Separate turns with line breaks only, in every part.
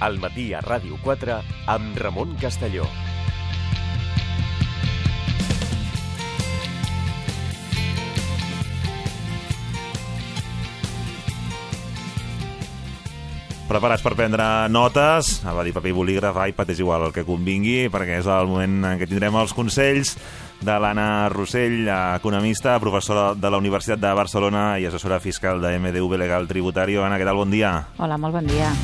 al matí a Ràdio 4 amb Ramon Castelló.
Preparats per prendre notes, va dir paper i bolígraf, iPad és igual el que convingui, perquè és el moment en què tindrem els consells de l'Anna Rossell, economista, professora de la Universitat de Barcelona i assessora fiscal de MDV Legal Tributario. Anna, què tal? Bon dia.
Hola, molt bon dia.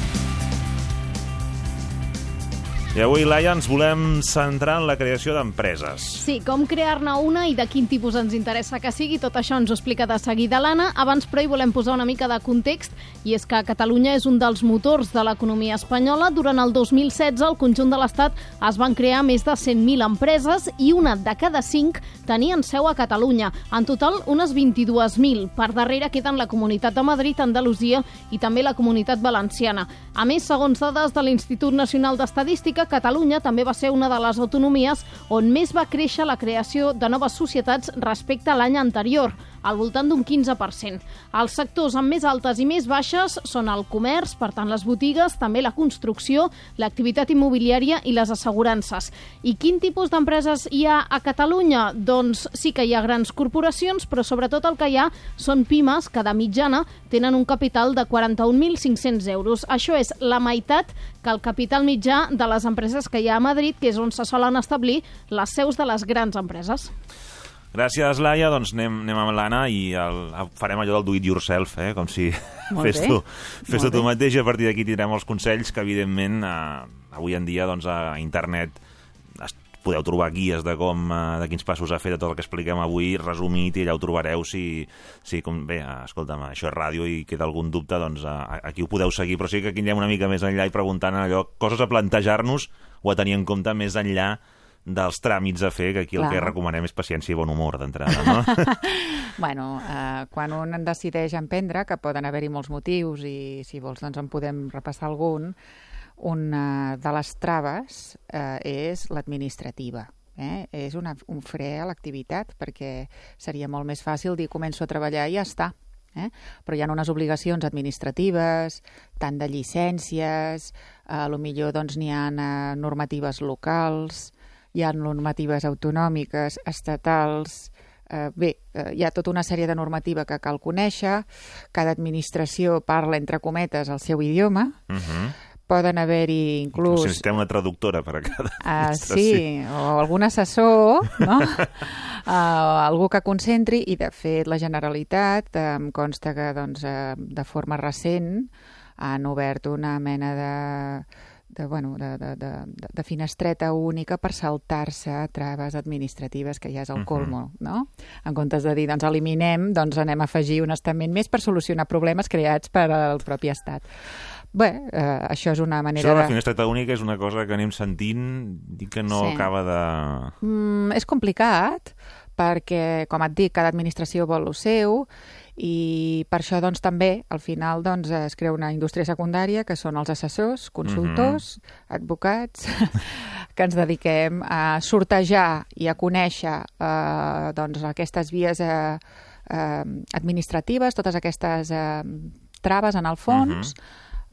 I avui, Laia, ens volem centrar en la creació d'empreses.
Sí, com crear-ne una i de quin tipus ens interessa que sigui, tot això ens ho explica de seguida l'Anna. Abans, però, hi volem posar una mica de context, i és que Catalunya és un dels motors de l'economia espanyola. Durant el 2016, al conjunt de l'Estat es van crear més de 100.000 empreses i una de cada cinc tenien seu a Catalunya. En total, unes 22.000. Per darrere queden la Comunitat de Madrid, Andalusia i també la Comunitat Valenciana. A més, segons dades de l'Institut Nacional d'Estadística, Catalunya també va ser una de les autonomies on més va créixer la creació de noves societats respecte a l'any anterior, al voltant d'un 15%. Els sectors amb més altes i més baixes són el comerç, per tant les botigues, també la construcció, l'activitat immobiliària i les assegurances. I quin tipus d'empreses hi ha a Catalunya? Doncs sí que hi ha grans corporacions, però sobretot el que hi ha són pimes que de mitjana tenen un capital de 41.500 euros. Això és la meitat que el capital mitjà de les empreses que hi ha a Madrid, que és on se solen establir les seus de les grans empreses.
Gràcies, Laia. Doncs anem, anem amb l'Anna i el, farem allò del do it yourself, eh? com si fes tu, fes tu, tu mateix. I a partir d'aquí tindrem els consells que, evidentment, eh, avui en dia doncs, a internet podeu trobar guies de com, eh, de quins passos ha fet de tot el que expliquem avui, resumit, i allà ho trobareu si, si com, bé, escolta'm, això és ràdio i queda algun dubte, doncs eh, aquí ho podeu seguir, però sí que aquí anirem una mica més enllà i preguntant allò, coses a plantejar-nos o a tenir en compte més enllà dels tràmits a fer, que aquí el
Clar.
que recomanem és paciència i bon humor d'entrada, no?
Bueno, eh, quan un en decideix emprendre, que poden haver-hi molts motius i si vols doncs en podem repassar algun, una de les traves eh, és l'administrativa. Eh? És una, un fre a l'activitat perquè seria molt més fàcil dir començo a treballar i ja està. Eh? Però hi ha unes obligacions administratives, tant de llicències, a lo millor doncs, n'hi ha eh, normatives locals, hi ha normatives autonòmiques, estatals, eh, bé, eh, hi ha tota una sèrie de normativa que cal conèixer, cada administració parla, entre cometes, el seu idioma,
Uh -huh.
poden haver-hi inclús...
Si necessitem una traductora per a cada
Ah,
administració.
sí, o algun assessor, no? uh, algú que concentri, i de fet la Generalitat eh, em consta que doncs, eh, de forma recent han obert una mena de, de, bueno, de, de, de, de- finestreta única per saltar-se traves administratives, que ja és el
Mhm.
colmo, no? En comptes de dir, doncs eliminem, doncs anem a afegir un estament més per solucionar problemes creats per al propi estat. Bé, eh, això és una manera
Això de la
de...
finestreta única és una cosa que anem sentint i que no
Sí.
acaba de...
Mm, és complicat perquè, com et dic, cada administració vol el seu i per això doncs, també al final doncs, es crea una indústria secundària que són els assessors, consultors, advocats, que ens dediquem a sortejar i a conèixer eh, doncs, aquestes vies eh, eh, administratives, totes aquestes eh, traves en el fons,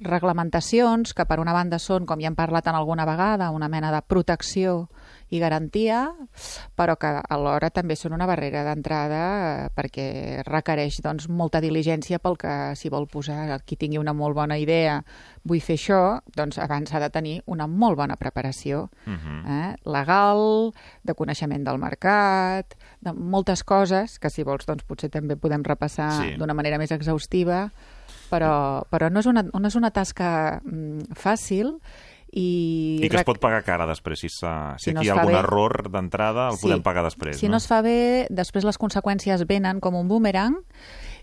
reglamentacions que per una banda són, com ja hem parlat en alguna vegada, una mena de protecció i garantia, però que alhora també són una barrera d'entrada eh, perquè requereix doncs, molta diligència pel que s'hi vol posar. Qui tingui una molt bona idea, vull fer això, doncs abans ha de tenir una molt bona preparació
Uh -huh.
eh? legal, de coneixement del mercat, de moltes coses que si vols doncs potser també podem repassar
Sí.
d'una manera més exhaustiva, però, però no, és una, no és una tasca mm, fàcil i...
I que es pot pagar cara després. Si, si
Si no
aquí hi
es
ha algun
bé.
error d'entrada, el
Sí.
podem pagar després,
Si
no?
no es fa bé, després les conseqüències venen com un boomerang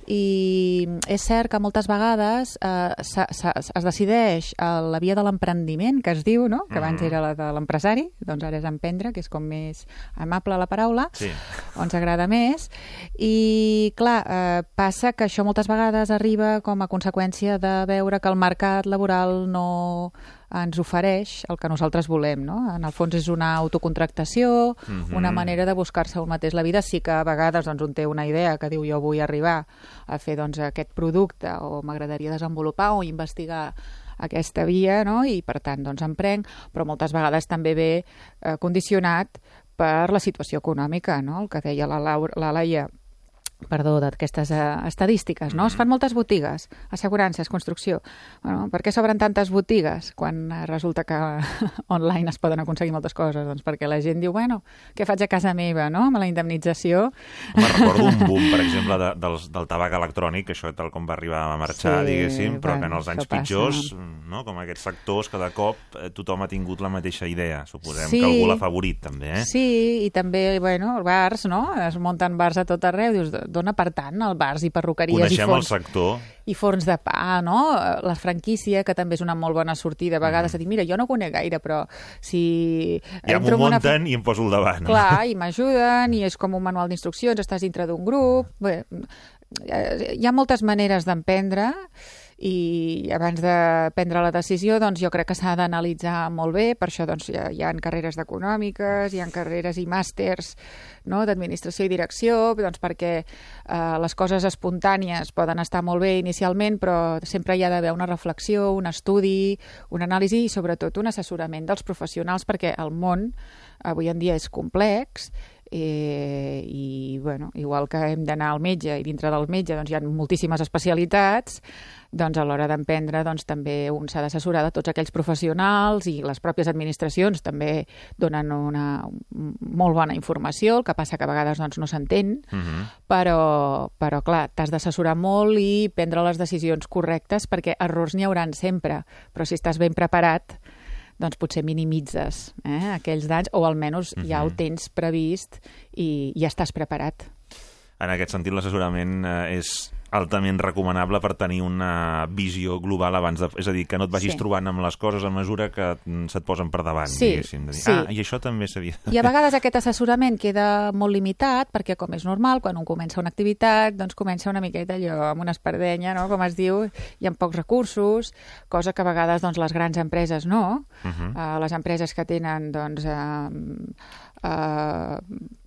i és cert que moltes vegades eh, se, se, es decideix eh, la via de l'emprendiment, que es diu, no? que abans
Mhm.
era la de l'empresari, doncs ara és emprendre, que és com més amable la paraula,
Sí.
o ens agrada més. I, clar, eh, passa que això moltes vegades arriba com a conseqüència de veure que el mercat laboral no ens ofereix el que nosaltres volem, no? En el fons és una autocontractació,
Mhm.
una manera de buscar-se un mateix la vida. Sí que a vegades doncs, un té una idea que diu jo vull arribar a fer doncs, aquest producte o m'agradaria desenvolupar o investigar aquesta via, no? i per tant doncs emprenc, però moltes vegades també ve eh, condicionat per la situació econòmica, no? el que deia la, Laura, la Laia perdó, d'aquestes uh, estadístiques, no? Es fan moltes botigues, assegurances, construcció. Bueno, per què s'obren tantes botigues quan uh, resulta que online es poden aconseguir moltes coses? Doncs perquè la gent diu, bueno, què faig a casa meva, no?, amb la indemnització.
Me recordo un boom, per exemple, de, del, del tabac electrònic, això tal com va arribar a marxar, sí, diguéssim, però bueno, que en els anys pitjors, no?, com aquests sectors, cada cop eh, tothom ha tingut la mateixa idea. Suposem sí, que algú l'ha favorit, també, eh?
Sí, i també, bueno, bars, no?, es munten bars a tot arreu, dius, dona per tant el bars i perruqueries
Coneixem
i forns,
el sector.
i forns de pa, no? La franquícia, que també és una molt bona sortida. A vegades mm. dic, mira, jo no conec gaire, però si...
Ja m'ho munten una... i em poso al davant.
Clar, i m'ajuden, i és com un manual d'instruccions, estàs dintre d'un grup... Bé, hi ha moltes maneres d'emprendre i abans de prendre la decisió doncs jo crec que s'ha d'analitzar molt bé, per això doncs, hi, ha, hi ha carreres econòmiques, hi ha carreres i màsters no, d'administració i direcció, doncs perquè eh, les coses espontànies poden estar molt bé inicialment, però sempre hi ha d'haver una reflexió, un estudi, una anàlisi i sobretot un assessorament dels professionals perquè el món avui en dia és complex eh, i bueno, igual que hem d'anar al metge i dintre del metge doncs, hi ha moltíssimes especialitats doncs a l'hora d'emprendre doncs, també un s'ha d'assessorar de tots aquells professionals i les pròpies administracions també donen una molt bona informació, el que passa que a vegades doncs, no s'entén, uh mhm. -huh. però, però clar, t'has d'assessorar molt i prendre les decisions correctes perquè errors n'hi hauran sempre, però si estàs ben preparat doncs potser minimitzes eh, aquells danys o almenys uh -huh. ja ho mhm. tens previst i ja estàs preparat.
En aquest sentit, l'assessorament eh, és altament recomanable per tenir una visió global abans de... És a dir, que no et vagis sí. trobant amb les coses a mesura que se't posen per davant,
sí,
diguéssim. De dir,
sí.
Ah, i això també s'havia...
I a vegades aquest assessorament queda molt limitat, perquè com és normal, quan un comença una activitat, doncs comença una miqueta allò, amb una espardenya, no?, com es diu, hi ha pocs recursos, cosa que a vegades doncs, les grans empreses no. Uh -huh. uh, les empreses que tenen, doncs... Uh, eh,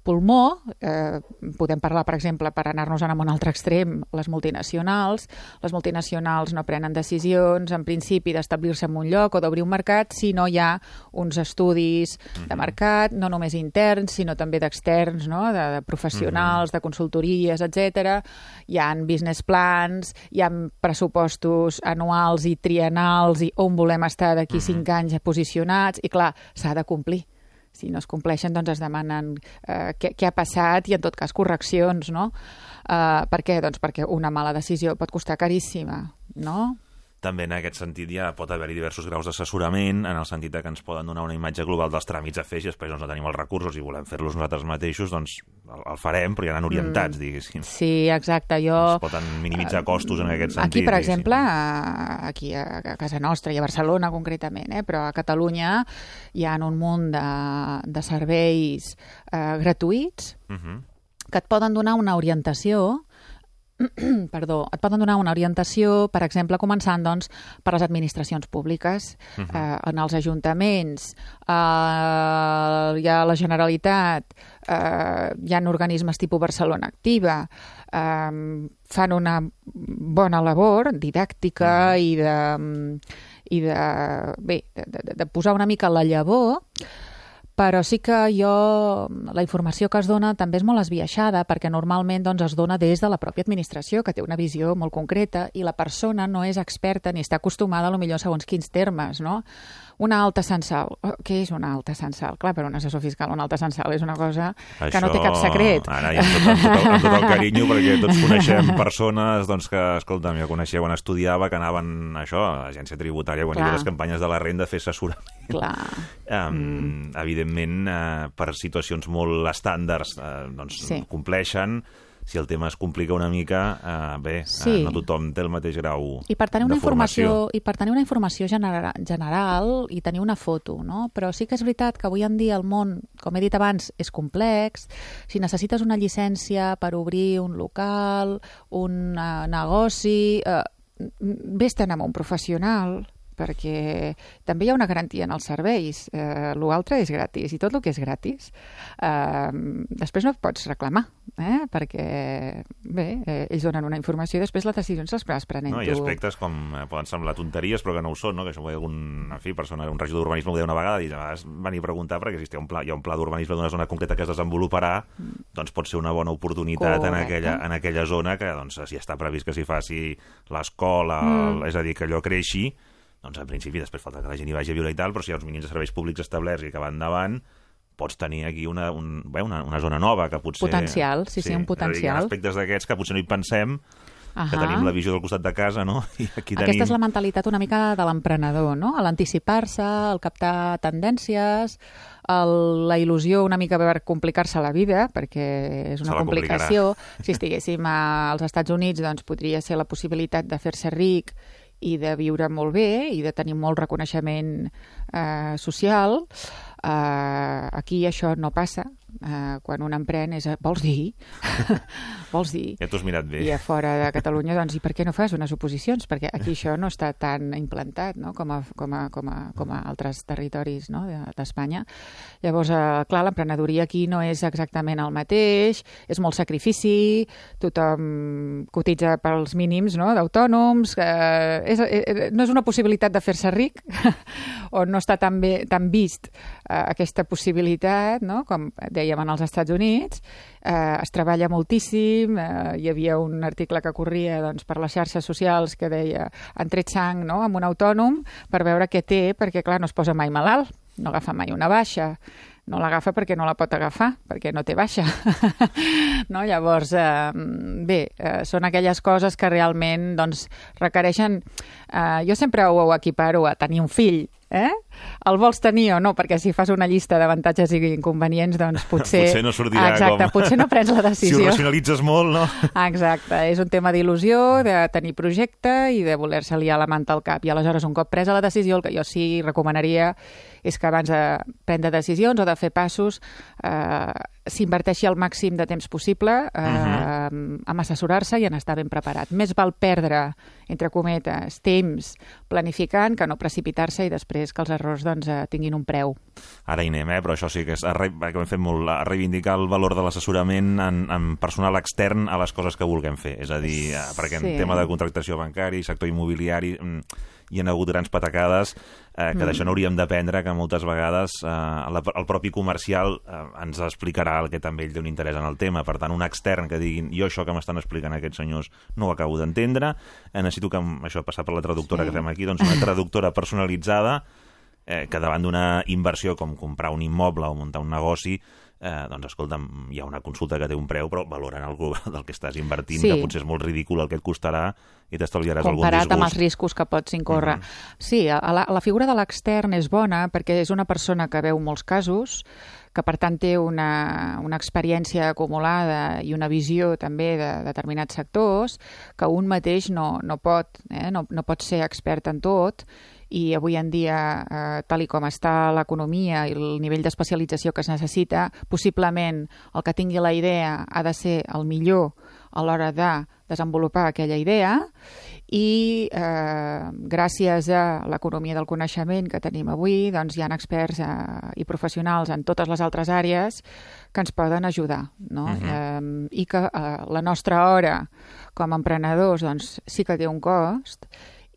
pulmó, eh, podem parlar, per exemple, per anar-nos a un altre extrem, les multinacionals. Les multinacionals no prenen decisions, en principi, d'establir-se en un lloc o d'obrir un mercat si no hi ha uns estudis de mhm. mercat, no només interns, sinó també d'externs, no? de, de professionals, mhm. de consultories, etc. Hi han business plans, hi ha pressupostos anuals i trienals i on volem estar d'aquí mhm. cinc anys posicionats, i clar, s'ha de complir si no es compleixen, doncs es demanen eh, què, què ha passat i, en tot cas, correccions, no? Eh, per què? Doncs perquè una mala decisió pot costar caríssima, no?
També en aquest sentit ja pot haver-hi diversos graus d'assessorament, en el sentit que ens poden donar una imatge global dels tràmits a fer, i després doncs, no tenim els recursos i volem fer-los nosaltres mateixos, doncs el, el farem, però ja han orientats, mm. diguéssim.
Sí, exacte. Jo...
Es poden minimitzar costos en aquest sentit.
Aquí, per exemple, aquí a casa nostra i a Barcelona concretament, eh, però a Catalunya hi ha un munt de, de serveis eh, gratuïts uh mhm. -huh. que et poden donar una orientació perdó, et poden donar una orientació, per exemple, començant doncs, per les administracions públiques, uh -huh. eh, en els ajuntaments, eh, hi ha la Generalitat, eh, hi ha organismes tipus Barcelona Activa, eh, fan una bona labor didàctica uh -huh. i de i de, bé, de, de, de posar una mica la llavor però sí que jo, la informació que es dona també és molt esbiaixada perquè normalment doncs, es dona des de la pròpia administració, que té una visió molt concreta i la persona no és experta ni està acostumada a lo millor segons quins termes, no? Una alta censal. Oh, què és una alta censal? Clar, per un assessor fiscal una alta censal és una cosa Això, que no té cap secret.
Ara, i amb tot, amb, tot, el, amb tot el carinyo, perquè tots coneixem persones doncs, que, escolta'm, jo coneixia quan estudiava que anaven, això, a l'agència tributària, quan Clar. hi havia les campanyes de la renda, a fer assessorament.
Clar.
Um, mm. Evidentment, uh, per situacions molt estàndards, uh, doncs sí. compleixen, si el tema es complica una mica, eh, bé, eh, sí. eh, no tothom té el mateix grau
I per tenir una
informació
I per tenir una informació general, general i tenir una foto, no? Però sí que és veritat que avui en dia el món, com he dit abans, és complex. Si necessites una llicència per obrir un local, un uh, negoci... Eh, vés-te'n amb un professional, perquè també hi ha una garantia en els serveis. Eh, L'altre és gratis, i tot el que és gratis eh, després no et pots reclamar, eh? perquè bé, eh, ells donen una informació i després les decisions les vas prenent
No,
tu.
hi ha aspectes com eh, poden semblar tonteries, però que no ho són, no? que això ho deia algun, en fi, persona, un regidor d'urbanisme ho deia una vegada, i a vegades venir a preguntar perquè si un pla, hi ha un pla d'urbanisme d'una zona concreta que es desenvoluparà, doncs pot ser una bona oportunitat en
Correcte.
aquella, en aquella zona que doncs, si està previst que s'hi faci l'escola,
Mm.
és a dir, que allò creixi, doncs en principi després falta que la gent hi vagi a viure i tal, però si hi ha uns mínims de serveis públics establerts i que van endavant, pots tenir aquí una, un, bé, una, una zona nova que potser...
Potencial, sí, sí, un
és a dir, Hi
potencial.
ha aspectes d'aquests que potser no hi pensem, que
Ahà.
tenim la visió del costat de casa, no? I aquí
Aquesta
tenim...
és la mentalitat una mica de l'emprenedor, no? L'anticipar-se, el captar tendències, el, la il·lusió una mica per complicar-se la vida, perquè és una
la complicarà.
complicació. Si estiguéssim als Estats Units, doncs podria ser la possibilitat de fer-se ric i de viure molt bé i de tenir molt reconeixement eh, social. Eh, aquí això no passa. Eh, quan un emprèn és... Vols dir? Vols dir?
Ja t'ho has mirat bé.
I a fora de Catalunya, doncs, i per què no fas unes oposicions? Perquè aquí això no està tan implantat no? com, a, com, a, com, a, com a altres territoris no? De- d'Espanya. Llavors, eh, clar, l'emprenedoria aquí no és exactament el mateix, és molt sacrifici, tothom cotitza pels mínims no? d'autònoms, eh, és, eh, no és una possibilitat de fer-se ric, o no està tan, bé, tan vist eh, aquesta possibilitat, no? com dèiem en els Estats Units, eh, es treballa moltíssim, eh, hi havia un article que corria doncs, per les xarxes socials que deia han tret sang no? amb un autònom per veure què té, perquè clar, no es posa mai malalt, no agafa mai una baixa, no l'agafa perquè no la pot agafar, perquè no té baixa. no? Llavors, eh, bé, eh, són aquelles coses que realment doncs, requereixen... Eh, jo sempre ho equiparo a tenir un fill, eh? El vols tenir o no? Perquè si fas una llista d'avantatges i inconvenients, doncs potser...
Potser no sortirà
Exacte,
com-
potser no prens la
Si ho
decisió.
racionalitzes molt, no?
Exacte, és un tema d'il·lusió, de tenir projecte i de voler-se liar la manta al cap. I aleshores, un cop presa la decisió, el que jo sí recomanaria és que abans de prendre decisions o de fer passos eh, s'inverteixi el màxim de temps possible eh, en assessorar-se i en estar ben preparat. Més val perdre, entre cometes, temps planificant que no precipitar-se i després que els errors doncs, eh, tinguin un preu.
Ara hi anem, eh? però això sí que és que hem fet molt, a reivindicar el valor de l'assessorament en, en personal extern a les coses que vulguem fer. És a dir, eh, perquè en
Sí.
tema de contractació bancari, sector immobiliari, mm, hi ha hagut grans patacades eh, que d'això n'hauríem d'aprendre, que moltes vegades eh, la, el propi comercial eh, ens explicarà el que també ell té un interès en el tema. Per tant, un extern que diguin jo això que m'estan explicant aquests senyors no ho acabo d'entendre, eh, necessito que això ha passat per la traductora
Sí.
que fem aquí, doncs una traductora personalitzada eh, que davant d'una inversió com comprar un immoble o muntar un negoci, eh, doncs escolta'm, hi ha una consulta que té un preu, però valoren el global del que estàs invertint,
Sí.
que potser és molt ridícul el que et costarà i t'estalviaràs algun
comparat amb els
disgust.
riscos que pots incórrer.
Mhm.
Sí, a la, la figura de l'extern és bona perquè és una persona que veu molts casos, que per tant té una, una experiència acumulada i una visió també de determinats sectors que un mateix no, no pot, eh? no, no pot ser expert en tot i avui en dia, eh, tal i com està l'economia i el nivell d'especialització que es necessita, possiblement el que tingui la idea ha de ser el millor a l'hora de desenvolupar aquella idea i eh, gràcies a l'economia del coneixement que tenim avui doncs hi ha experts eh, i professionals en totes les altres àrees que ens poden ajudar no?
Mhm.
eh, i que eh, la nostra hora com a emprenedors doncs, sí que té un cost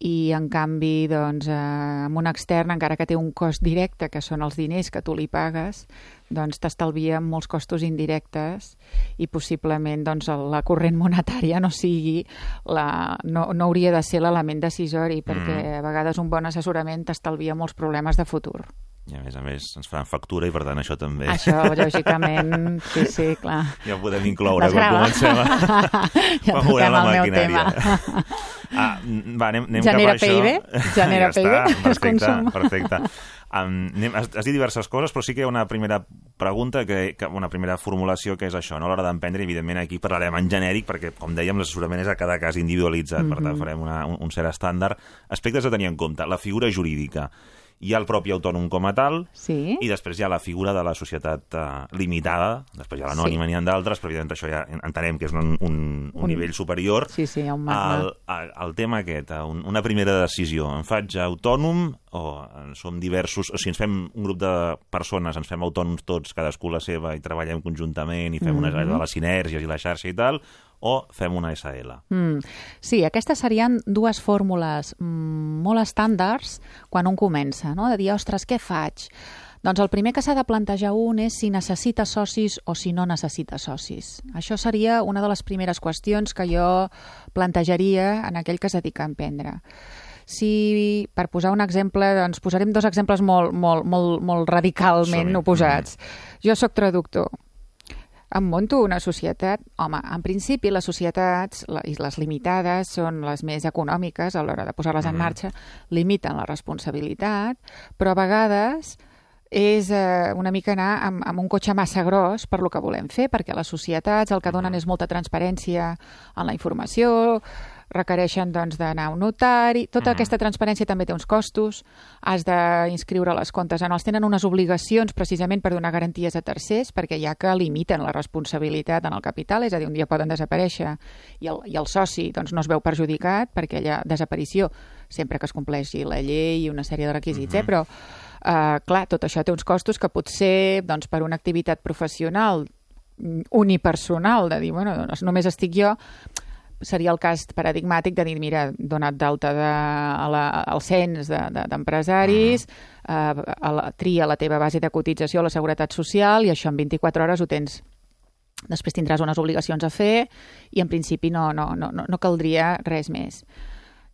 i en canvi doncs, eh, amb un extern encara que té un cost directe que són els diners que tu li pagues doncs t'estalvia molts costos indirectes i possiblement doncs, la corrent monetària no sigui la, no, no hauria de ser l'element decisori perquè a vegades un bon assessorament t'estalvia molts problemes de futur.
I a més a més ens faran factura i per tant això també
Això, lògicament, sí, sí, clar.
ja ho podem incloure quan comencem a,
ja
quan veurem
toquem
la
el meu
maquinària.
tema.
Ah, mm, va, anem, anem
Genera
cap a això.
PIB, genera
ja
PIB,
està,
es
perfecte, perfecte. Um, anem, has, has dit diverses coses, però sí que hi ha una primera pregunta, que, que una primera formulació, que és això, no? a l'hora d'emprendre, evidentment aquí parlarem en genèric, perquè, com dèiem, l'assessorament és a cada cas individualitzat, per
Mhm.
tant farem una, un, un cert estàndard. Aspectes a tenir en compte, la figura jurídica. Hi ha el propi autònom com a tal,
Sí.
i després hi ha la figura de la societat uh, limitada, després hi ha l'anònima,
Sí.
n'hi ha d'altres, però evidentment això ja entenem que és un, un, un,
Un-
nivell superior.
Sí, sí, hi ha un.
El, el, el tema aquest, eh, un, una primera decisió, em faig autònom o eh, som diversos, o sigui, ens fem un grup de persones, ens fem autònoms tots, cadascú la seva, i treballem conjuntament i fem mm -hmm.
Mhm.
una de les sinergies i la xarxa i tal, o fem una SL.
Mm. Sí, aquestes serien dues fórmules mm, molt estàndards quan un comença, no? de dir, ostres, què faig? Doncs el primer que s'ha de plantejar un és si necessita socis o si no necessita socis. Això seria una de les primeres qüestions que jo plantejaria en aquell que es dedica a emprendre. Si, per posar un exemple, doncs posarem dos exemples molt, molt, molt, molt radicalment oposats. Jo sóc traductor, em monto una societat... Home, en principi les societats, les limitades, són les més econòmiques a l'hora de posar-les en
Mhm.
marxa, limiten la responsabilitat, però a vegades és eh, una mica anar amb, amb un cotxe massa gros per lo que volem fer, perquè les societats el que donen és molta transparència en la informació, requereixen doncs, d'anar a un notari... Tota
Mhm.
aquesta transparència també té uns costos, has d'inscriure les comptes anuals, tenen unes obligacions precisament per donar garanties a tercers, perquè ja que limiten la responsabilitat en el capital, és a dir, un dia poden desaparèixer i el, i el soci doncs, no es veu perjudicat per aquella desaparició, sempre que es compleixi la llei i una sèrie de requisits, eh? però Uh, clar, tot això té uns costos que potser doncs, per una activitat professional mm, unipersonal, de dir, bueno, doncs només estic jo, seria el cas paradigmàtic de dir, mira, dona't d'alta de, a la, al cens d'empresaris, de, de, uh, a la, tria la teva base de cotització a la Seguretat Social i això en 24 hores ho tens després tindràs unes obligacions a fer i en principi no, no, no, no caldria res més.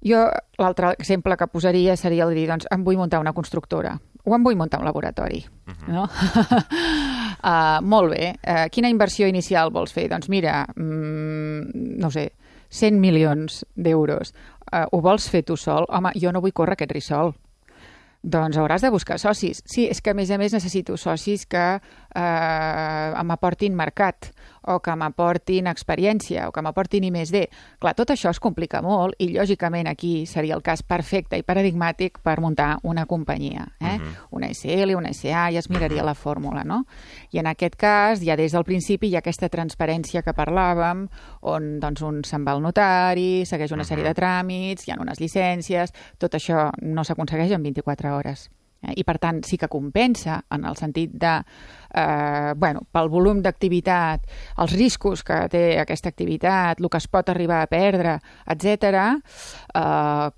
Jo, l'altre exemple que posaria seria el de dir, doncs, em vull muntar una constructora o em vull muntar un laboratori. no? uh, molt bé. Uh, quina inversió inicial vols fer? Doncs mira, mm, no sé, 100 milions d'euros. Uh, ho vols fer tu sol? Home, jo no vull córrer aquest risc sol. Doncs hauràs de buscar socis. Sí, és que a més a més necessito socis que eh, m'aportin mercat o que m'aportin experiència o que m'aportin I més D. Clar, tot això es complica molt i lògicament aquí seria el cas perfecte i paradigmàtic per muntar una companyia. Eh?
Mhm.
Una SL, una SA, ja es miraria la fórmula, no? I en aquest cas, ja des del principi hi ha aquesta transparència que parlàvem, on doncs, un se'n va al notari, segueix una sèrie de tràmits, hi ha unes llicències, tot això no s'aconsegueix en 24 hores. Eh? I, per tant, sí que compensa en el sentit de, eh, bueno, pel volum d'activitat, els riscos que té aquesta activitat, el que es pot arribar a perdre, etc, eh,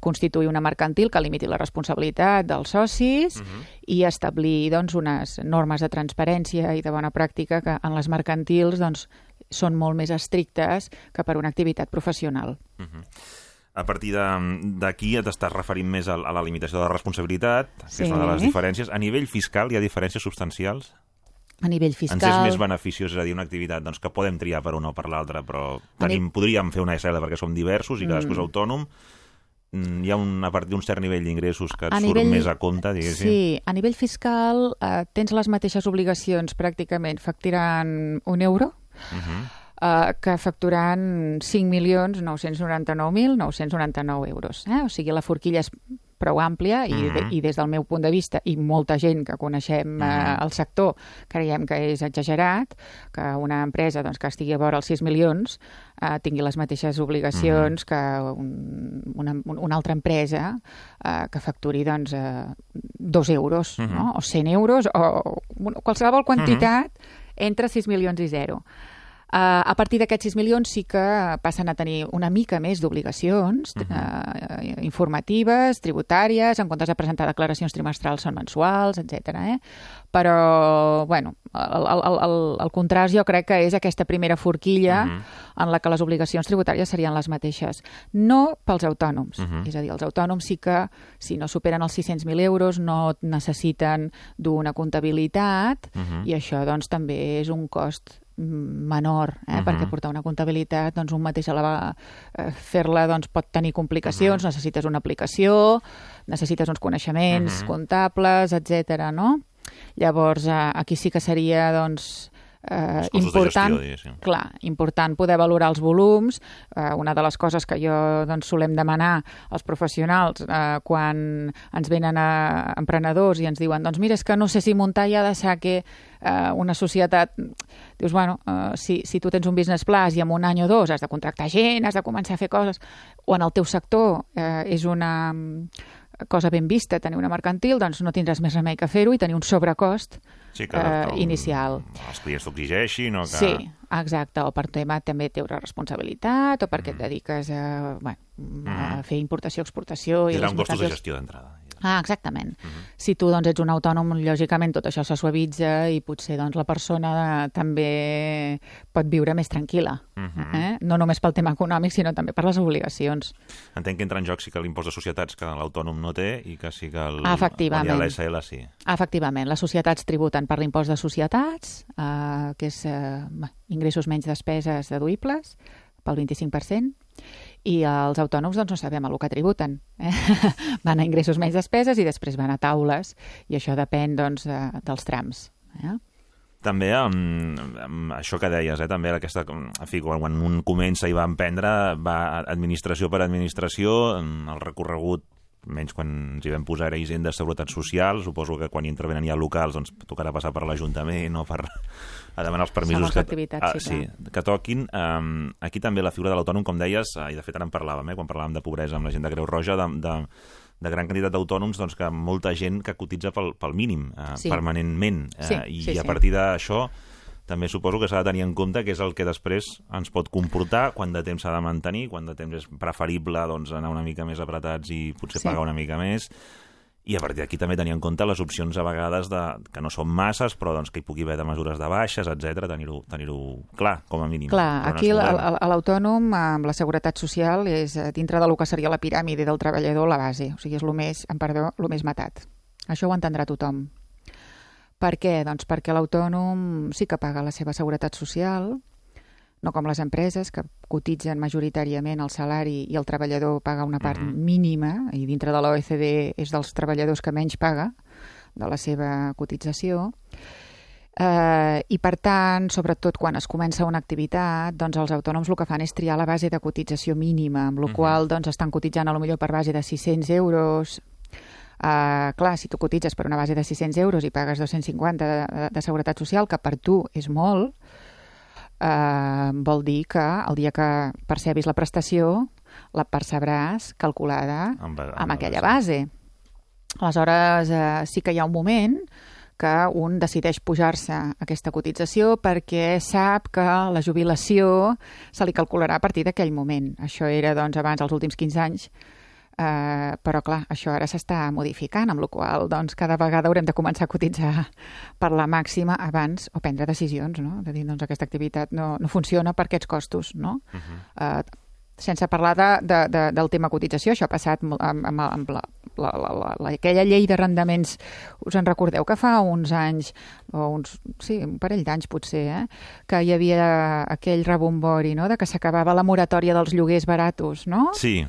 constituir una mercantil que limiti la responsabilitat dels socis i establir doncs, unes normes de transparència i de bona pràctica que en les mercantils doncs, són molt més estrictes que per una activitat professional.
A partir d'aquí t'estàs referint més a, a la limitació de la responsabilitat, que
Sí.
és una de les diferències. A nivell fiscal hi ha diferències substancials?
A nivell
Ens és
fiscal...
més beneficiós, és a dir, una activitat doncs, que podem triar per una o per l'altra, però tenim,
ni-
podríem fer una SL perquè som diversos i cadascú és
Mm.
autònom. Mm, Hi ha un, a partir d'un cert nivell d'ingressos que et
A
surt
nivell-
més a compte, diguéssim.
Sí, a nivell fiscal eh, tens les mateixes obligacions pràcticament facturant un euro
Uh -huh.
Eh, que facturant 5.999.999 euros. Eh? O sigui, la forquilla és prou àmplia i,
Mhm.
de, i des del meu punt de vista i molta gent que coneixem eh,
Mhm.
el sector creiem que és exagerat que una empresa doncs, que estigui a vora els 6 milions eh, tingui les mateixes obligacions
Mhm.
que un, una, una altra empresa eh, que facturi doncs, eh, 2 euros
Mhm.
no? o 100 euros o bueno, qualsevol quantitat entre 6 milions i 0. Uh, a partir d'aquests 6 milions sí que passen a tenir una mica més d'obligacions uh uh, informatives, tributàries, en comptes de presentar declaracions trimestrals són mensuals, etc. Eh? Però, bueno, el, el, el, el, contrast jo crec que és aquesta primera forquilla
Mhm.
en la que les obligacions tributàries serien les mateixes. No pels autònoms.
Mhm.
És a dir, els autònoms sí que, si no superen els 600.000 euros, no necessiten d'una comptabilitat
Mhm.
i això doncs, també és un cost menor, eh?
Mhm.
perquè portar una comptabilitat, doncs un mateix a la, eh, fer-la doncs, pot tenir complicacions,
Mhm.
necessites una aplicació, necessites uns coneixements
Mhm.
comptables, etc. no? Llavors, eh, aquí sí que seria, doncs, eh,
costos de
important,
gestió,
clar, important poder valorar els volums. Eh, una de les coses que jo doncs, solem demanar als professionals eh, quan ens venen a emprenedors i ens diuen doncs mira, és que no sé si muntar ja de ser que eh, una societat... Dius, bueno, eh, si, si tu tens un business plan i en un any o dos has de contractar gent, has de començar a fer coses, o en el teu sector eh, és una mm, cosa ben vista tenir una mercantil, doncs no tindràs més remei que fer-ho i tenir un sobrecost
Sí, que,
eh,
que
inicial.
els clients t'ho exigeixin o que...
Sí, exacte, o per tema també teure responsabilitat o
Mm.
perquè et dediques a, bueno, a fer importació-exportació
Tindrà un costos de gestió d'entrada.
Ah, exactament. Si tu doncs, ets un autònom, lògicament tot això se suavitza i potser doncs, la persona també pot viure més tranquil·la.
Mhm.
eh? No només pel tema econòmic, sinó també per les obligacions.
Entenc que entra en joc sí que l'impost de societats que l'autònom no té i que sí que el,
Efectivament.
el l'SL sí.
Efectivament, les societats tributen per l'impost de societats, eh, que és eh, ingressos menys despeses deduïbles, pel 25%, i els autònoms doncs, no sabem a el que tributen. Eh? van a ingressos menys despeses i després van a taules, i això depèn doncs, de, dels trams. Eh?
També amb, amb això que deies, eh, també aquesta, en fi, quan, un comença i va emprendre, va administració per administració, mm, el recorregut menys quan ens hi vam posar era Hisenda, Seguretat Social, suposo que quan hi intervenen ja locals doncs tocarà passar per l'Ajuntament o per a demanar els permisos que,
l'activitat,
ah,
sí,
sí, que toquin. Um, aquí també la figura de l'autònom, com deies, uh, i de fet ara en parlàvem, eh, quan parlàvem de pobresa amb la gent de Creu Roja, de, de, de gran quantitat d'autònoms, doncs que molta gent que cotitza pel, pel mínim, uh,
Sí.
permanentment. Uh,
Sí,
I
sí,
a
sí.
partir d'això també suposo que s'ha de tenir en compte que és el que després ens pot comportar, quan de temps s'ha de mantenir, quan de temps és preferible doncs, anar una mica més apretats i potser
Sí.
pagar una mica més, i a partir d'aquí també tenir en compte les opcions a vegades de, que no són masses, però doncs, que hi pugui haver de mesures de baixes, etc tenir-ho tenir clar, com a mínim.
Clar,
no
aquí l'autònom amb la seguretat social és eh, dintre de lo que seria la piràmide del treballador la base, o sigui, és el més, em perdó, el més matat. Això ho entendrà tothom. Per què? Doncs perquè l'autònom sí que paga la seva seguretat social, no com les empreses, que cotitzen majoritàriament el salari i el treballador paga una part
Mhm.
mínima, i dintre de l'OECD és dels treballadors que menys paga de la seva cotització. Eh, I, per tant, sobretot quan es comença una activitat, doncs els autònoms el que fan és triar la base de cotització mínima, amb la
Mhm.
qual doncs, estan cotitzant a lo millor per base de 600 euros. Uh, clar, si tu cotitzes per una base de 600 euros i pagues 250 de, de, de seguretat social, que per tu és molt, uh, vol dir que el dia que percebis la prestació la percebràs calculada
Amb- amb
amb
la
aquella
base.
base. Aleshores, eh, sí que hi ha un moment que un decideix pujar-se aquesta cotització perquè sap que la jubilació se li calcularà a partir d'aquell moment. Això era, doncs, abans, els últims 15 anys, eh, però, clar, això ara s'està modificant, amb la qual doncs, cada vegada haurem de començar a cotitzar per la màxima abans o prendre decisions, no? De dir, doncs, aquesta activitat no, no funciona per aquests costos, no?
Uh -huh.
eh, sense parlar de, de, de, del tema cotització, això ha passat amb, amb, amb la, la, la, la, la, aquella llei d'arrendaments, us en recordeu que fa uns anys, o uns, sí, un parell d'anys potser, eh, que hi havia aquell rebombori, no?, de que s'acabava la moratòria dels lloguers baratos, no?
Sí,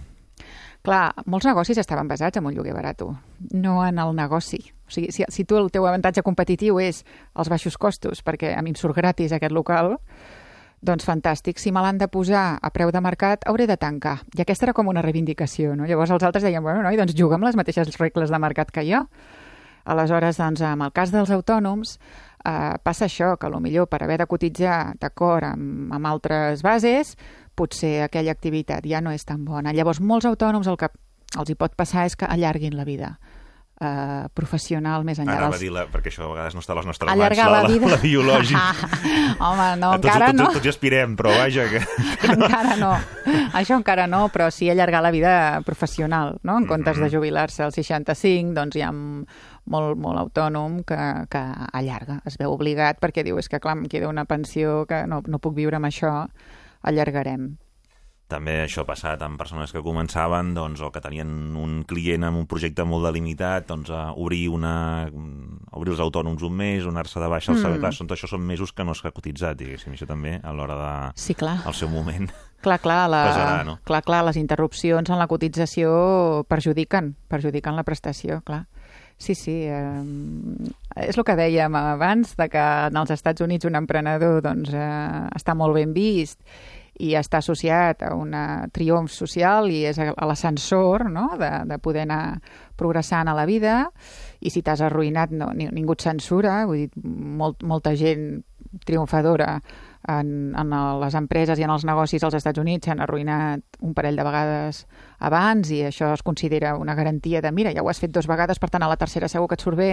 Clar, molts negocis estaven basats en un lloguer barato, no en el negoci. O sigui, si, si tu el teu avantatge competitiu és els baixos costos, perquè a mi em surt gratis aquest local, doncs fantàstic. Si me l'han de posar a preu de mercat, hauré de tancar. I aquesta era com una reivindicació, no? Llavors els altres deien, bueno, noi, doncs juga amb les mateixes regles de mercat que jo. Aleshores, doncs, amb el cas dels autònoms, eh, passa això, que millor per haver de cotitzar d'acord amb, amb altres bases, potser aquella activitat ja no és tan bona. Llavors, molts autònoms el que els hi pot passar és que allarguin la vida eh, professional més enllà
anava a
dels...
dir, la, perquè això a vegades no està a les nostres
Allargar
mans,
la vida.
la, la biològica.
Home, no,
tots,
encara
tots,
no.
Tots hi aspirem, però vaja, que...
encara no. Això encara no, però sí allargar la vida professional, no? En comptes
Mhm.
de jubilar-se als 65, doncs hi ha molt, molt autònom que, que allarga, es veu obligat perquè diu, és que clar, em queda una pensió que no, no puc viure amb això, allargarem.
També això ha passat amb persones que començaven doncs, o que tenien un client amb un projecte molt delimitat, doncs, a obrir, una, obrir els autònoms un mes, donar-se de baixa al
Mm.
mm. Clar, són, això són mesos que no s'ha cotitzat, diguéssim, això també a l'hora de...
Sí, clar.
al seu moment.
Clar, clar, la,
Pesarà, no?
clar, clar, les interrupcions en la cotització perjudiquen, perjudiquen la prestació, clar. Sí, sí. Eh, és el que dèiem abans, de que en els Estats Units un emprenedor doncs, eh, està molt ben vist i està associat a un triomf social i és a l'ascensor no? de, de poder anar progressant a la vida. I si t'has arruïnat no, ningú et censura, vull dir, molt, molta gent triomfadora en, en les empreses i en els negocis als Estats Units s'han arruïnat un parell de vegades abans i això es considera una garantia de mira, ja ho has fet dues vegades, per tant a la tercera segur que et surt bé,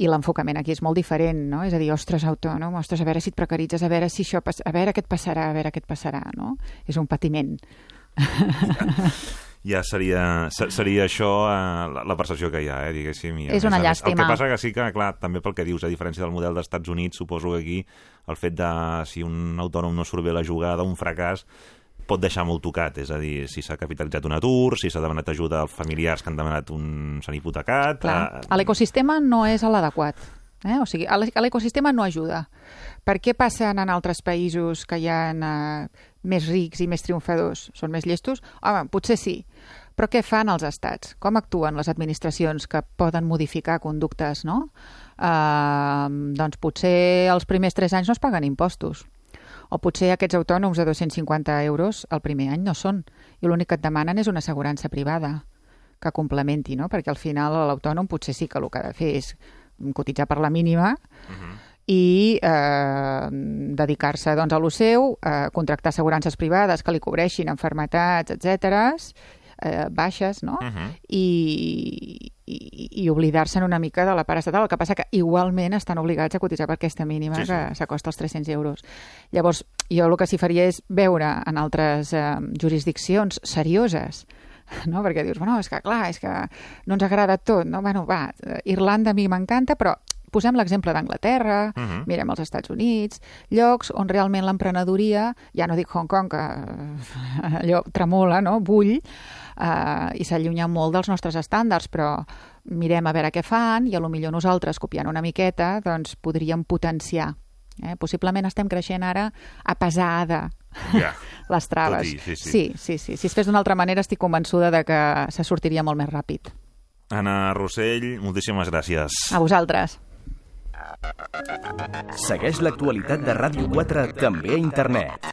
i l'enfocament aquí és molt diferent, no? És a dir, ostres, autònom, ostres, a veure si et precaritzes, a veure si això a veure què et passarà, a veure què et passarà, no? És un patiment.
Ja, ja seria, seria això eh, la, la percepció que hi ha, eh, diguéssim.
I és una llàstima.
El que passa que sí que, clar, també pel que dius, a diferència del model dels Estats Units, suposo que aquí el fet de si un autònom no surt bé la jugada, un fracàs, pot deixar molt tocat, és a dir, si s'ha capitalitzat un atur, si s'ha demanat ajuda als familiars que han demanat un... s'han hipotecat...
Clar, eh... l'ecosistema no és l'adequat. Eh? O sigui, l'ecosistema no ajuda. Per què passen en altres països que hi ha eh, més rics i més triomfadors? Són més llestos? Home, potser sí. Però què fan els estats? Com actuen les administracions que poden modificar conductes, no? Eh, doncs potser els primers tres anys no es paguen impostos o potser aquests autònoms de 250 euros el primer any no són, i l'únic que et demanen és una assegurança privada que complementi, no? perquè al final l'autònom potser sí que el que ha de fer és cotitzar per la mínima uh -huh. i eh, dedicar-se doncs, a lo seu, eh, contractar assegurances privades que li cobreixin enfermetats, etc eh, baixes, no? Uh -huh. I, i, i oblidar-se'n una mica de la part estatal. El que passa que igualment estan obligats a cotitzar per aquesta mínima sí, sí. que s'acosta als 300 euros. Llavors, jo el que s'hi faria és veure en altres eh, jurisdiccions serioses no? perquè dius, bueno, és que clar, és que no ens agrada tot, no? Bueno, va, Irlanda a mi m'encanta, però posem l'exemple d'Anglaterra, uh -huh. mirem els Estats Units, llocs on realment l'emprenedoria, ja no dic Hong Kong, que allò tremola, no? bull, eh, i s'allunya molt dels nostres estàndards, però mirem a veure què fan i a lo millor nosaltres, copiant una miqueta, doncs podríem potenciar. Eh? Possiblement estem creixent ara a pesada yeah. les traves.
Dir, sí, sí.
sí, sí, sí. Si es fes d'una altra manera estic convençuda de que se sortiria molt més ràpid.
Anna Rossell, moltíssimes gràcies.
A vosaltres.
Segueix l'actualitat de Ràdio 4 també a internet.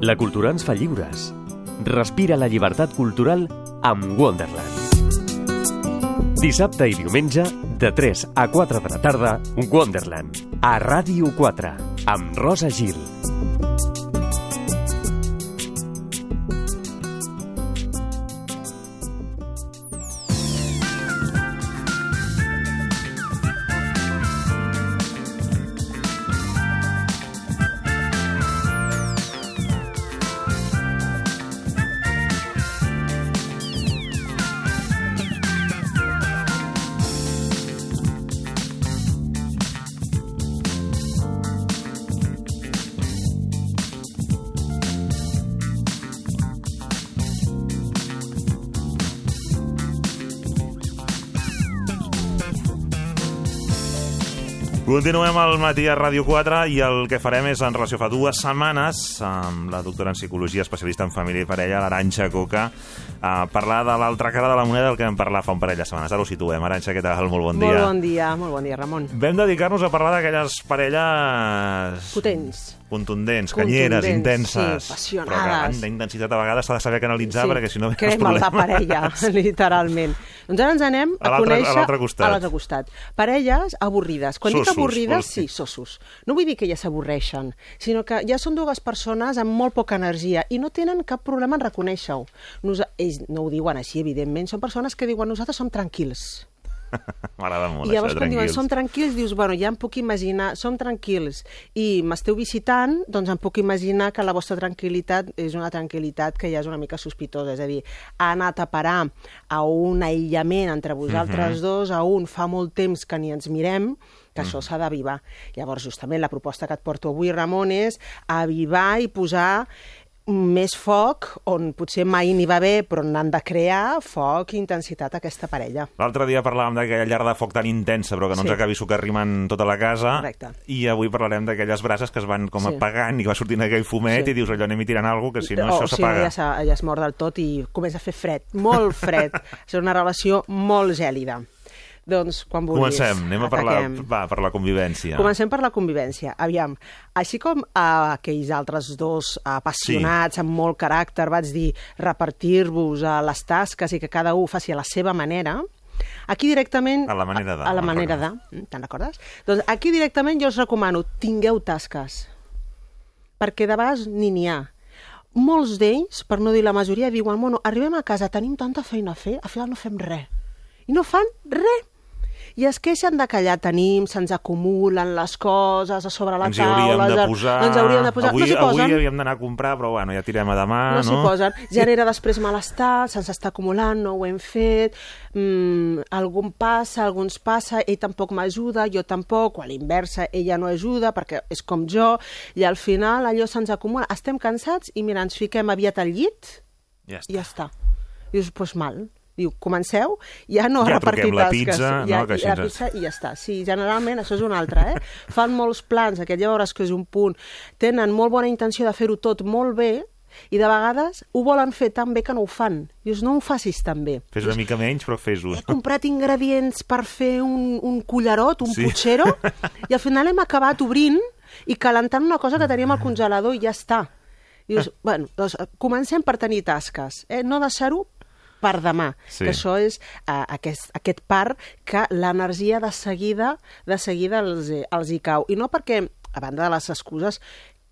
La cultura ens fa lliures. Respira la llibertat cultural amb Wonderland. Dissabte i diumenge, de 3 a 4 de la tarda, Wonderland, a Ràdio 4, amb Rosa Gil.
Continuem al matí a Ràdio 4 i el que farem és, en relació fa dues setmanes, amb la doctora en Psicologia, especialista en família i parella, l'Aranxa Coca, a parlar de l'altra cara de la moneda del que vam parlar fa un parell de setmanes. Ara ho situem. Aranxa, què tal? Molt bon dia.
Molt bon dia, molt bon dia, Ramon.
Vam dedicar-nos a parlar d'aquelles parelles...
Potents
contundents, canyeres, intenses.
Sí, apassionades.
Però d'intensitat a vegades s'ha de saber canalitzar sí, perquè si no...
Crema la parella, literalment. Doncs ara ens anem a, a conèixer...
A l'altre costat.
A l'altre costat. Parelles aborrides. Quan
sossos,
dic avorrides, sí, sossos. No vull dir que ja s'avorreixen, sinó que ja són dues persones amb molt poca energia i no tenen cap problema en reconèixer-ho. Nos... Ells no ho diuen així, evidentment. Són persones que diuen nosaltres som tranquils
M'agrada molt,
I llavors
això,
quan diuen
tranquils.
som tranquils, dius, bueno, ja em puc imaginar, som tranquils i m'esteu visitant, doncs em puc imaginar que la vostra tranquil·litat és una tranquil·litat que ja és una mica sospitosa, és a dir, ha anat a parar a un aïllament entre vosaltres
Mhm.
dos, a un fa molt temps que ni ens mirem, que
Mhm.
això s'ha d'avivar. Llavors, justament, la proposta que et porto avui, Ramon, és avivar i posar més foc, on potser mai n'hi va haver, però n'han de crear foc i intensitat a aquesta parella.
L'altre dia parlàvem d'aquella llar de foc tan intensa, però que no
Sí.
ens acabi socarrimant tota la casa.
Correcte.
I avui parlarem d'aquelles brases que es van com
Sí.
apagant i va sortint aquell fumet
Sí.
i dius, allò anem-hi tirant alguna cosa, que si no
o,
això
o si no,
s'apaga.
ja, ja es mor del tot i comença a fer fred, molt fred. és una relació molt gèlida. Doncs, quan vulguis,
Comencem, anem a parlar
ataquem.
va, per la convivència.
Comencem per la convivència. Aviam, així com a aquells altres dos apassionats, amb molt caràcter, vaig dir repartir-vos a les tasques i que cada un faci a la seva manera, aquí directament...
A la manera de,
A la
me'n
manera de... Mm, Te'n recordes? Doncs aquí directament jo us recomano, tingueu tasques, perquè de vegades ni n'hi ha. Molts d'ells, per no dir la majoria, diuen, bueno, arribem a casa, tenim tanta feina a fer, al final no fem res. I no fan res. I es queixen de que allà tenim, se'ns acumulen les coses a sobre la
ens
taula...
hauríem de
ens-
posar...
Ens hauríem de posar.
Avui,
no s'hi
avui
posen.
havíem d'anar a comprar, però bueno, ja tirem a demà,
no
no?
s'hi posen. Genera després malestar, se'ns està acumulant, no ho hem fet, mm, algun passa, alguns passa, ell tampoc m'ajuda, jo tampoc, o a l'inversa, ella no ajuda perquè és com jo, i al final allò se'ns acumula. Estem cansats i mira, ens fiquem aviat al llit
Ja està.
i ja està. Dius, doncs pues mal. Diu, comenceu, ja no a
Ja
repartir
truquem la
tasques.
pizza,
ja,
no, que
la pizza i ja està. Sí, generalment això és un altre, eh? Fan molts plans, aquest ja veuràs que és un punt. Tenen molt bona intenció de fer-ho tot molt bé i de vegades ho volen fer tan bé que no ho fan. Dius, no ho facis tan bé.
Fes una mica menys, però fes-ho.
He comprat ingredients per fer un, un cullerot, un
Sí.
sí. putxero, i al final hem acabat obrint i calentant una cosa que teníem al congelador i ja està. Dius, bueno, doncs eh, comencem per tenir tasques, eh? no deixar-ho per demà,
Sí.
que això és uh, aquest, aquest part que l'energia de seguida de seguida els, els hi cau. I no perquè, a banda de les excuses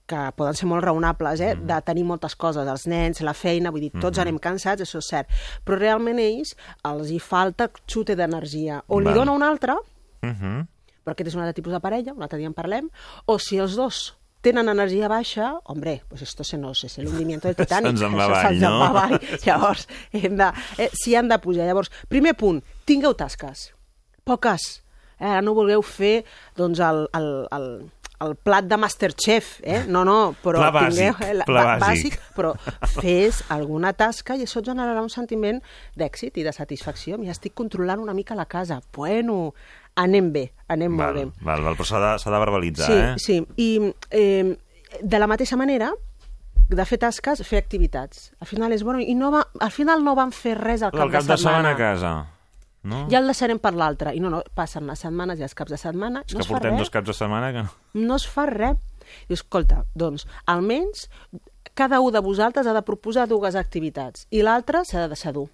que poden ser molt raonables, eh? de tenir moltes coses, els nens, la feina, vull dir, tots anem cansats, això és cert, però realment ells els hi falta xute d'energia. O li
Val.
dona un altre,
Uh -huh.
però aquest és un altre tipus de parella, un altre dia en parlem, o si els dos tenen energia baixa, hombre, pues esto se nos es el hundimiento del Titanic.
Se'ns en va avall, no?
va avall. Llavors, hem de, eh, si han de pujar. Llavors, primer punt, tingueu tasques. Poques. Eh, no vulgueu fer doncs, el, el, el, el plat de Masterchef, eh? No, no, però
Pla bàsic,
tingueu... la-
pla
ba-
bàsic.
però fes alguna tasca i això et generarà un sentiment d'èxit i de satisfacció. Mira, estic controlant una mica la casa. Bueno, anem bé, anem molt
Val,
bé.
val, val, però s'ha de, de verbalitzar,
Sí,
eh?
sí. I eh, de la mateixa manera, de fer tasques, fer activitats. Al final és bueno, i no va, al final no van fer res al cap,
El cap de setmana
setmana.
a casa. No?
Ja el deixarem per l'altre. I no, no, passen les setmanes i els caps de setmana.
És
no
que
es
portem dos caps de setmana que no...
No es fa res. I escolta, doncs, almenys cada un de vosaltres ha de proposar dues activitats i l'altre s'ha de deixar dur.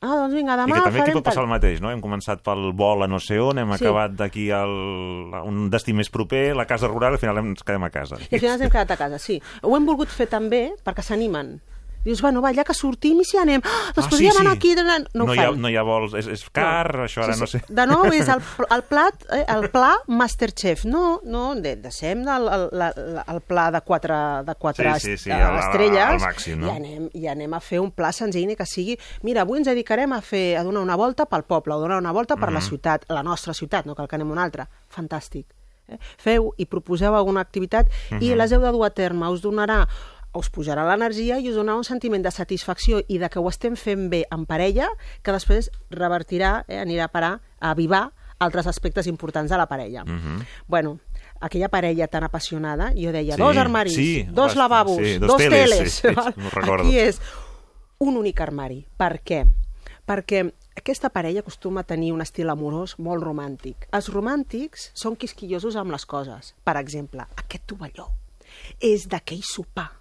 Ah, doncs vinga,
I
demà
que també aquí pot passar el mateix, no? Hem començat pel vol a no sé on, hem
Sí.
acabat d'aquí al un destí més proper, la casa rural, al final ens quedem a casa.
I al final ens hem quedat a casa, sí. Ho hem volgut fer també perquè s'animen. Dius, bueno, va, ja que sortim i si anem, ah, doncs
Ah,
podríem
sí, sí.
anar aquí... No, no,
hi ha, no hi ha vols, és, és car, això ara
Sí,
no
sí.
sé...
De nou és el, el plat, eh, el pla Masterchef. No, no, de, deixem el, el, el pla de quatre, de quatre
Sí, sí, sí,
est-
al-
estrelles
al màxim, no?
i, anem, i anem a fer un pla senzill que sigui... Mira, avui ens dedicarem a fer a donar una volta pel poble, a donar una volta per
Mhm.
la ciutat, la nostra ciutat, no cal que anem a una altra. Fantàstic. Eh? Feu i proposeu alguna activitat i
Mhm.
les heu de dur a terme. Us donarà us pujarà l'energia i us donarà un sentiment de satisfacció i de que ho estem fent bé en parella que després revertirà, eh, anirà a parar, a avivar altres aspectes importants de la parella.
Mhm.
Bueno, aquella parella tan apassionada, jo deia,
Sí,
dos armaris,
sí,
dos lavabos,
sí, dos
dos,
teles,
teles.
sí,
val? Aquí és un únic armari. Per què? Perquè aquesta parella acostuma a tenir un estil amorós molt romàntic. Els romàntics són quisquillosos amb les coses. Per exemple, aquest tovalló és d'aquell sopar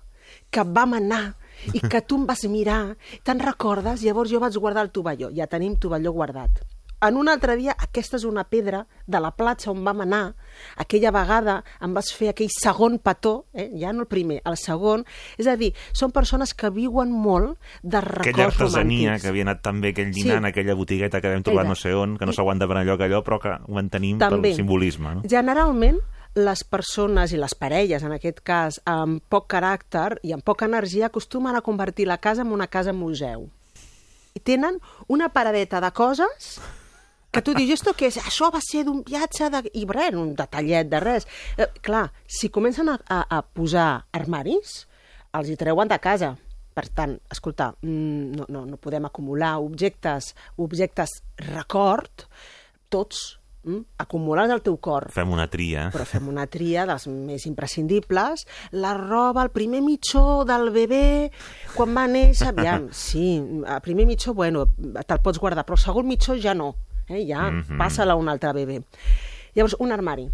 que vam anar i que tu em vas mirar, te'n recordes? Llavors jo vaig guardar el tovalló. Ja tenim tovalló guardat. en un altre dia, aquesta és una pedra de la platja on vam anar, aquella vegada em vas fer aquell segon petó, eh? ja no el primer, el segon, és a dir, són persones que viuen molt de records
Aquella artesania
romàntics.
que havia anat també aquell dinant,
Sí.
aquella botigueta que vam trobar
Ella.
no sé on, que no s'aguanta per allò que allò, però que ho mantenim
També.
pel simbolisme. No?
Generalment, les persones i les parelles, en aquest cas, amb poc caràcter i amb poca energia, acostumen a convertir la casa en una casa museu. I tenen una paradeta de coses que tu dius, esto què és? Això va ser d'un viatge de... i res, un detallet de res. Eh, clar, si comencen a, a, a posar armaris, els hi treuen de casa. Per tant, escolta, mm, no, no, no podem acumular objectes, objectes record, tots, mm, acumulats al teu cor
Fem una tria.
però fem una tria dels més imprescindibles. La roba, el primer mitjó del bebè, quan va néixer, aviam, sí, el primer mitjó, bueno, te'l pots guardar, però el segon mitjó ja no, eh? ja mm. -hmm. passa-la a un altre bebè. Llavors, un armari.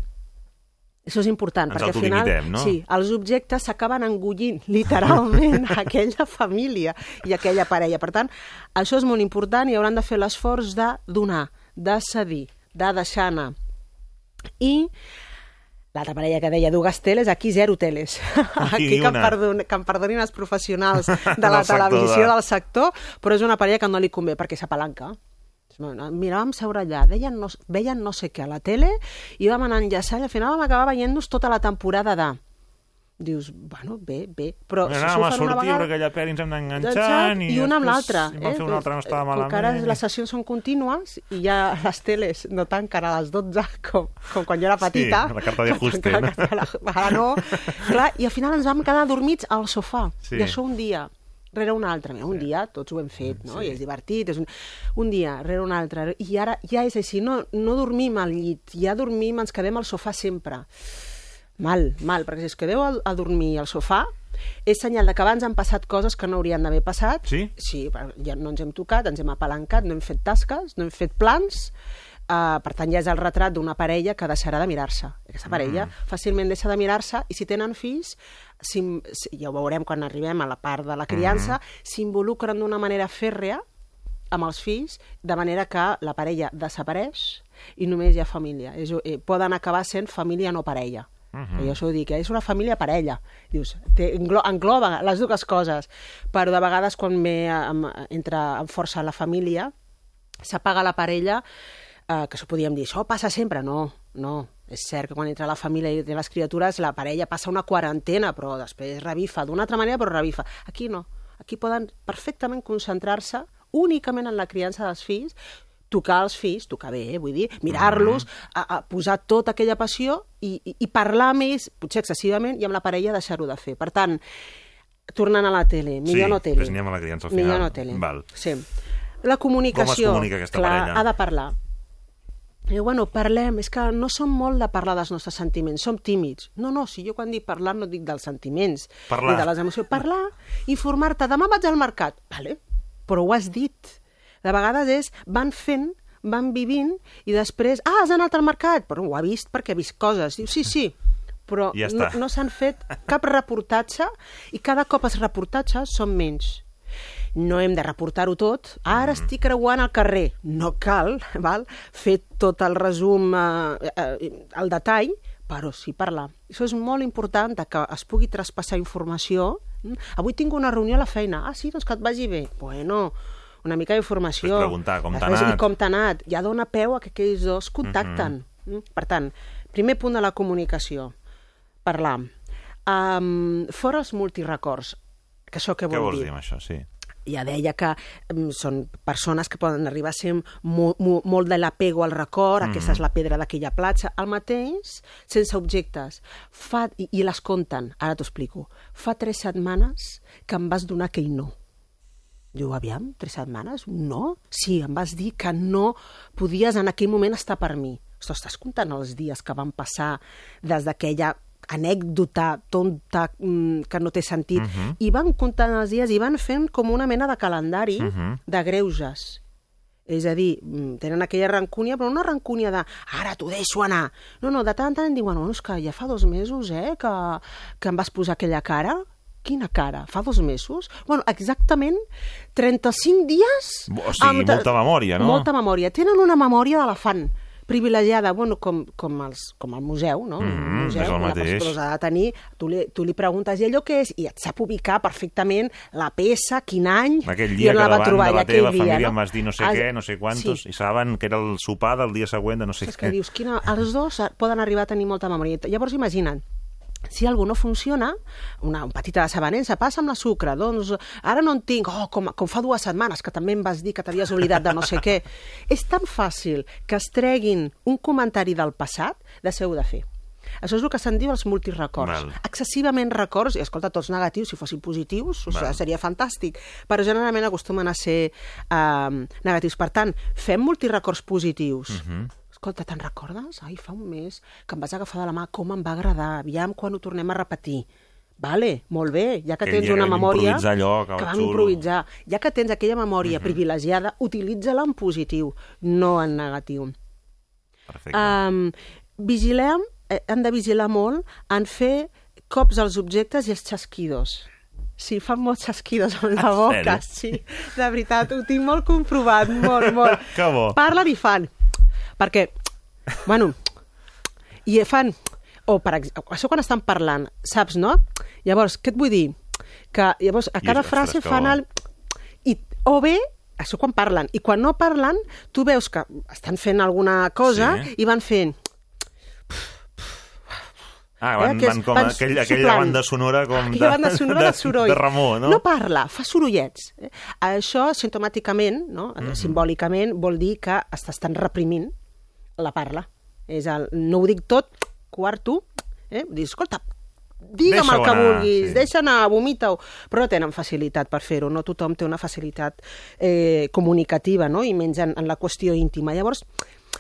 Això és important,
Ens
perquè al final
no?
sí, els objectes s'acaben engullint literalment aquella família i aquella parella. Per tant, això és molt important i hauran de fer l'esforç de donar, de cedir, de deixar anar. I l'altra parella que deia dues teles, aquí zero teles.
Aquí
Aquí que em, perdon, que em perdonin els professionals de la televisió,
de-
del sector, però és una parella que no li convé perquè s'apalanca. Mira, vam seure allà, deien no, veien no sé què a la tele i vam anar enllaçant i al final vam acabar veient-nos tota la temporada de... Dius, bueno, bé, bé, però
Bueno,
si
anàvem
s'ho
a
fan una
sortir,
vegada...
aquella pel·li ens hem
Enganxant,
d'enganxant...
i una amb l'altra.
en Vam fer una altra, no estava
Eh,
malament.
Com que ara les sessions són contínues i ja les teles no tanquen a les 12 com, com quan jo era petita.
la carta de
que
ajuste,
tancava
no?
la- no. Clar, I al final ens vam quedar dormits al sofà.
Sí.
I això un dia rere un altre. Mira, un dia tots ho hem fet, no? I és divertit. És un... un dia rere un altre. I ara ja és així. No, no dormim al llit. Ja dormim, ens quedem al sofà sempre. Mal, mal, perquè si es quedeu a, a dormir al sofà, és senyal de que abans han passat coses que no haurien d'haver passat.
Sí?
Sí, ja no ens hem tocat, ens hem apalancat, no hem fet tasques, no hem fet plans, Uh, per tant, ja és el retrat d'una parella que deixarà de mirar-se. Aquesta parella mm. fàcilment deixa de mirar-se i si tenen fills, si, si, ja ho veurem quan arribem a la part de la criança, mm. s'involucren d'una manera fèrrea amb els fills, de manera que la parella desapareix i només hi ha família. És, eh, poden acabar sent família no parella. Uh -huh. Jo això ho dic, eh? és una família parella. Dius, té, englo, engloba les dues coses, però de vegades quan ve, amb, entra amb força la família, s'apaga la parella, eh, que això podíem dir, això passa sempre. No, no. És cert que quan entra la família i té les criatures, la parella passa una quarantena, però després revifa d'una altra manera, però revifa. Aquí no. Aquí poden perfectament concentrar-se únicament en la criança dels fills, tocar els fills, tocar bé, eh, vull dir, mirar-los, a, a posar tota aquella passió i, i, i parlar amb ells, potser excessivament, i amb la parella deixar-ho de fer. Per tant, tornant a la tele, millor
Sí,
no tele.
fes anem a la criança al
Millor
final.
no tele.
Val.
Sí. La comunicació,
Com es comunica aquesta
clar,
parella?
ha de parlar. I, bueno, parlem, és que no som molt de parlar dels nostres sentiments, som tímids. No, no, si jo quan dic parlar no dic dels sentiments,
Parlar.
ni de les emocions. Parlar, informar-te, demà vaig al mercat. Vale, però ho has dit. De vegades és, van fent, van vivint, i després, ah, has anat al mercat? Però ho ha vist perquè ha vist coses. Diu, sí, sí, però
Ja
no, no s'han fet cap reportatge, i cada cop els reportatges són menys no hem de reportar-ho tot. Ara estic creuant al carrer. No cal val? fer tot el resum, eh, eh, el detall, però sí parlar. Això és molt important, que es pugui traspassar informació. Mm? Avui tinc una reunió a la feina. Ah, sí, doncs que et vagi bé. Bueno, una mica d'informació.
Preguntar com t'ha anat.
Com t'ha anat. Ja dona peu a que aquells dos contacten. Mm? Per tant, primer punt de la comunicació. Parlar. Um, fora els multirecords. Que això què
Què
vol
vols
dir?
dir amb això? Sí.
ja deia que um, són persones que poden arribar a ser mo, mo, molt de l'apego al record, mm. aquesta és la pedra d'aquella platja, el mateix, sense objectes. Fa, i, I les compten, ara t'ho explico. Fa tres setmanes que em vas donar aquell no. Diu, aviam, tres setmanes? No? Sí, em vas dir que no podies en aquell moment estar per mi. Ostres, estàs comptant els dies que van passar des d'aquella anècdota tonta mm, que no té sentit. Uh -huh. I van comptant els dies i van fent com una mena de calendari uh -huh. de greuges. És a dir, mm, tenen aquella rancúnia, però una rancúnia de ara t'ho deixo anar. No, no, de tant en tant diuen, bueno, és que ja fa dos mesos, eh, que, que em vas posar aquella cara. Quina cara? Fa dos mesos? Bueno, exactament 35 dies...
O sigui,
ta-
molta memòria, no?
Molta memòria. Tenen una memòria d'elefant privilegiada, bueno, com, com, els, com el museu, no?
Mhm,
museu,
és el
una
mateix.
els ha de tenir, tu li, tu li preguntes i allò què és, i et sap ubicar perfectament la peça, quin any,
Aquell
i
dia
on
que
la va
davant
trobar,
de
i
la teva
dia,
família
no?
em vas dir no sé
Ah,
què, no sé quantos,
Sí.
i saben que era el sopar del dia següent de no sé
És que
què.
dius, quina... els dos poden arribar a tenir molta memòria. Llavors, imagina't, si algú no funciona, una, un petita desavenença, passa amb la sucre, doncs ara no en tinc, oh, com, com fa dues setmanes que també em vas dir que t'havies oblidat de no sé què. És tan fàcil que es treguin un comentari del passat, deixeu de fer. Això és el que se'n diu els multirecords.
Val.
Excessivament records, i escolta, tots negatius, si fossin positius, o sigui, seria fantàstic, però generalment acostumen a ser eh, negatius. Per tant, fem multirecords positius.
Mhm.
Escolta, te'n recordes? Ai, fa un mes que em vas agafar de la mà, com em va agradar, aviam quan ho tornem a repetir. Vale, molt bé, ja que tens una memòria...
allò, que
que vam improvisar. Ja que tens aquella memòria privilegiada, utilitza-la en positiu, no en negatiu.
Perfecte.
Um, vigilem, eh, hem de vigilar molt en fer cops als objectes i els xasquidos. Sí, fan molts xasquidos amb la boca, sí. De veritat, ho tinc molt comprovat, molt, molt.
Que bo.
Parlen i fan. Perquè, bueno, i fan... O, per exemple, això quan estan parlant, saps, no? Llavors, què et vull dir? Que llavors a cada frase fan el... I, o bé, això quan parlen, i quan no parlen, tu veus que estan fent alguna cosa
Sí.
i van fent...
Ah, van,
eh, que és-
van com
van
aquell, aquella banda sonora com
Aquella banda sonora de, soroll.
de Ramó, no?
No parla, fa sorollets. Eh? Això, sintomàticament, no?
Mhm.
simbòlicament, vol dir que estàs tan reprimint la parla. És el, no ho dic tot, quarto, eh? Dius, escolta, digue'm el que
anar,
vulguis,
sí.
deixa anar, vomita-ho. Però no tenen facilitat per fer-ho, no tothom té una facilitat eh, comunicativa, no? i menys en, en la qüestió íntima. Llavors,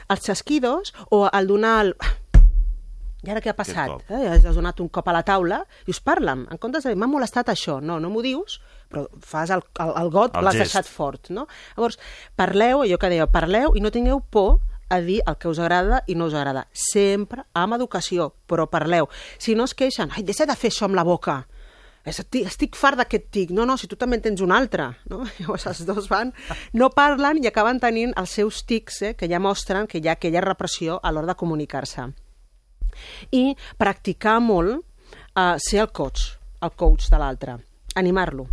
els xasquidos o el donar el... I ara què ha passat? Eh? Has donat un cop a la taula i us parlen. En comptes de dir, m'ha molestat això. No, no m'ho dius, però fas el, el, el got, l'has deixat fort. No? Llavors, parleu, allò que dèieu, parleu i no tingueu por a dir el que us agrada i no us agrada. Sempre amb educació, però parleu. Si no es queixen, ai, deixa de fer això amb la boca. Estic, estic fart d'aquest tic. No, no, si tu també en tens un altre. No? Llavors els dos van, no parlen i acaben tenint els seus tics, eh, que ja mostren que hi ha aquella repressió a l'hora de comunicar-se i practicar molt uh, ser el coach, el coach de l'altre, animar-lo.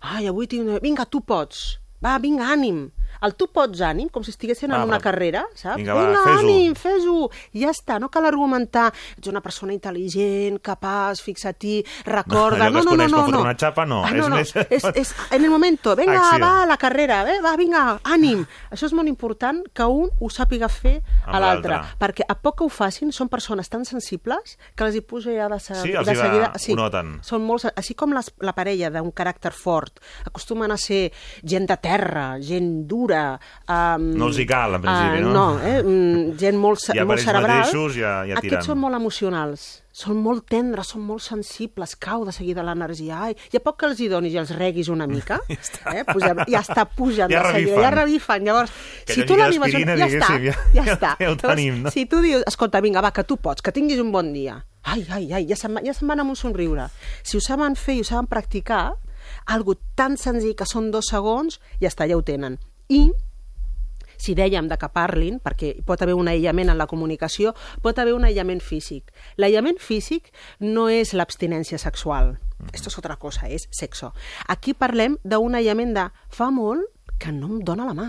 Ai, avui tinc... Vinga, tu pots. Va, vinga, ànim. El tu pots ànim, com si estiguessin
Va,
en una
va.
carrera, saps?
Vinga, va, fes-ho.
ànim, fes-ho. Ja està, no cal argumentar. Ets una persona intel·ligent, capaç, fixa-t'hi, recorda... no, no, no, no, no.
una xapa, no.
Ah,
És
no, no.
més-
És, és, en el momento, venga,
Acció.
va, a la carrera, eh? va, vinga, ànim. Això és molt important que un ho sàpiga fer a l'altre, perquè a poc que ho facin són persones tan sensibles que els hi puja ja de, se
Sí,
de seguida...
ho noten.
Són molt, així com les, la parella d'un caràcter fort acostumen a ser gent de terra, gent dura... Um,
No els hi cal, en principi, no?
no, eh? mm, gent molt,
Ja
molt cerebral.
mateixos ja- ja tiren.
Aquests són molt emocionals, són molt tendres, són molt sensibles, cau de seguida l'energia. Ai, i a poc que els hi donis i els reguis una mica, ja està, eh? Puja, ja està pujant
Ja
de seguida,
revifen.
ja revifen. Llavors,
Que
si tu l'animes...
d'aspirina,
Ja està,
ja-
ja
ja-
està.
ja ho
Llavors,
tenim, no?
Si tu dius, escolta, vinga, va, que tu pots, que tinguis un bon dia. Ai, ai, ai, ja se'n ja se'n van amb un somriure. Si ho saben fer i ho saben practicar, algo tan senzill que són dos segons, ja està, ja ho tenen. I si dèiem de que parlin, perquè pot haver un aïllament en la comunicació, pot haver un aïllament físic. L'aïllament físic no és l'abstinència sexual. Esto es otra cosa, és sexo. Aquí parlem d'un aïllament de fa molt que no em dóna la mà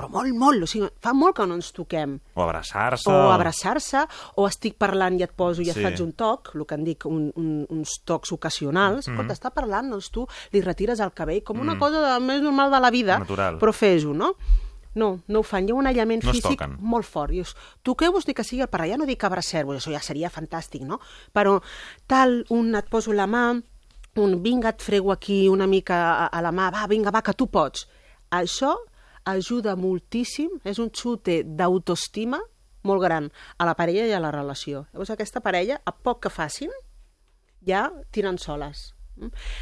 però molt, molt, o sigui, fa molt que no ens toquem.
O abraçar-se.
O abraçar-se, o estic parlant i et poso i et
Sí.
faig un toc, el que en dic un, un, uns tocs ocasionals. Mm -hmm. Quan t'està parlant, doncs tu li retires el cabell com una cosa de, més normal de la vida,
Natural.
però fes-ho, no? No, no ho fan. Hi ha un aïllament
No
físic molt fort. Dius, toqueu-vos ni que sigui per allà, no dic abraceu-vos, això ja seria fantàstic, no? Però tal, un et poso la mà, un vinga, et frego aquí una mica a, a la mà, va, vinga, va, que tu pots. Això ajuda moltíssim, és un xute d'autoestima molt gran a la parella i a la relació. Llavors aquesta parella, a poc que facin, ja tiren soles.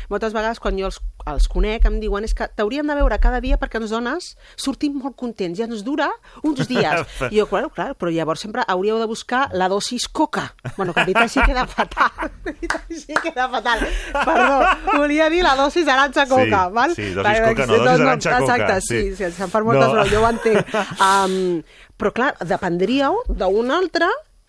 Moltes vegades quan jo els, els conec em diuen és que t'hauríem de veure cada dia perquè ens dones sortim molt contents i ens dura uns dies. I jo, claro, clar, però llavors sempre hauríeu de buscar la dosis coca. Bueno, que a mi sí queda fatal. A mi sí queda fatal. Perdó, volia dir la dosis aranxa coca,
Sí,
val?
sí, dosis
Vale,
coca, no, dosis aranxa coca,
Exacte,
sí.
sí, sí, se'n fan moltes,
No.
no. jo ho entenc. Um, però clar, dependríeu d'un altre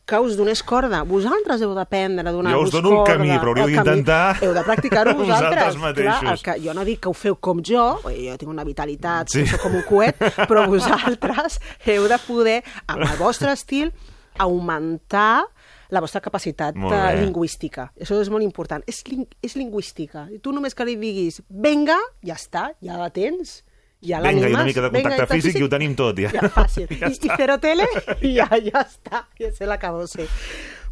que us donés corda. Vosaltres heu d'aprendre a donar-vos
Jo us dono el
corda.
camí, però hauríeu d'intentar
Heu de practicar-ho vosaltres.
vosaltres mateixos.
Clar, el que, jo no dic que ho feu com jo, jo tinc una vitalitat,
Sí.
soc com un coet, però vosaltres heu de poder, amb el vostre estil, augmentar la vostra capacitat lingüística. Això és molt important. És, ling és lingüística. I tu només que li diguis, venga, ja està, ja la tens. Ja
Vinga, i
l'animes.
una mica de
Venga,
contacte
i
físic i ho tenim tot, ja.
Ja, fàcil.
Ja
I. I cero tele, i ja, ja està. Ja se l'acabó ser.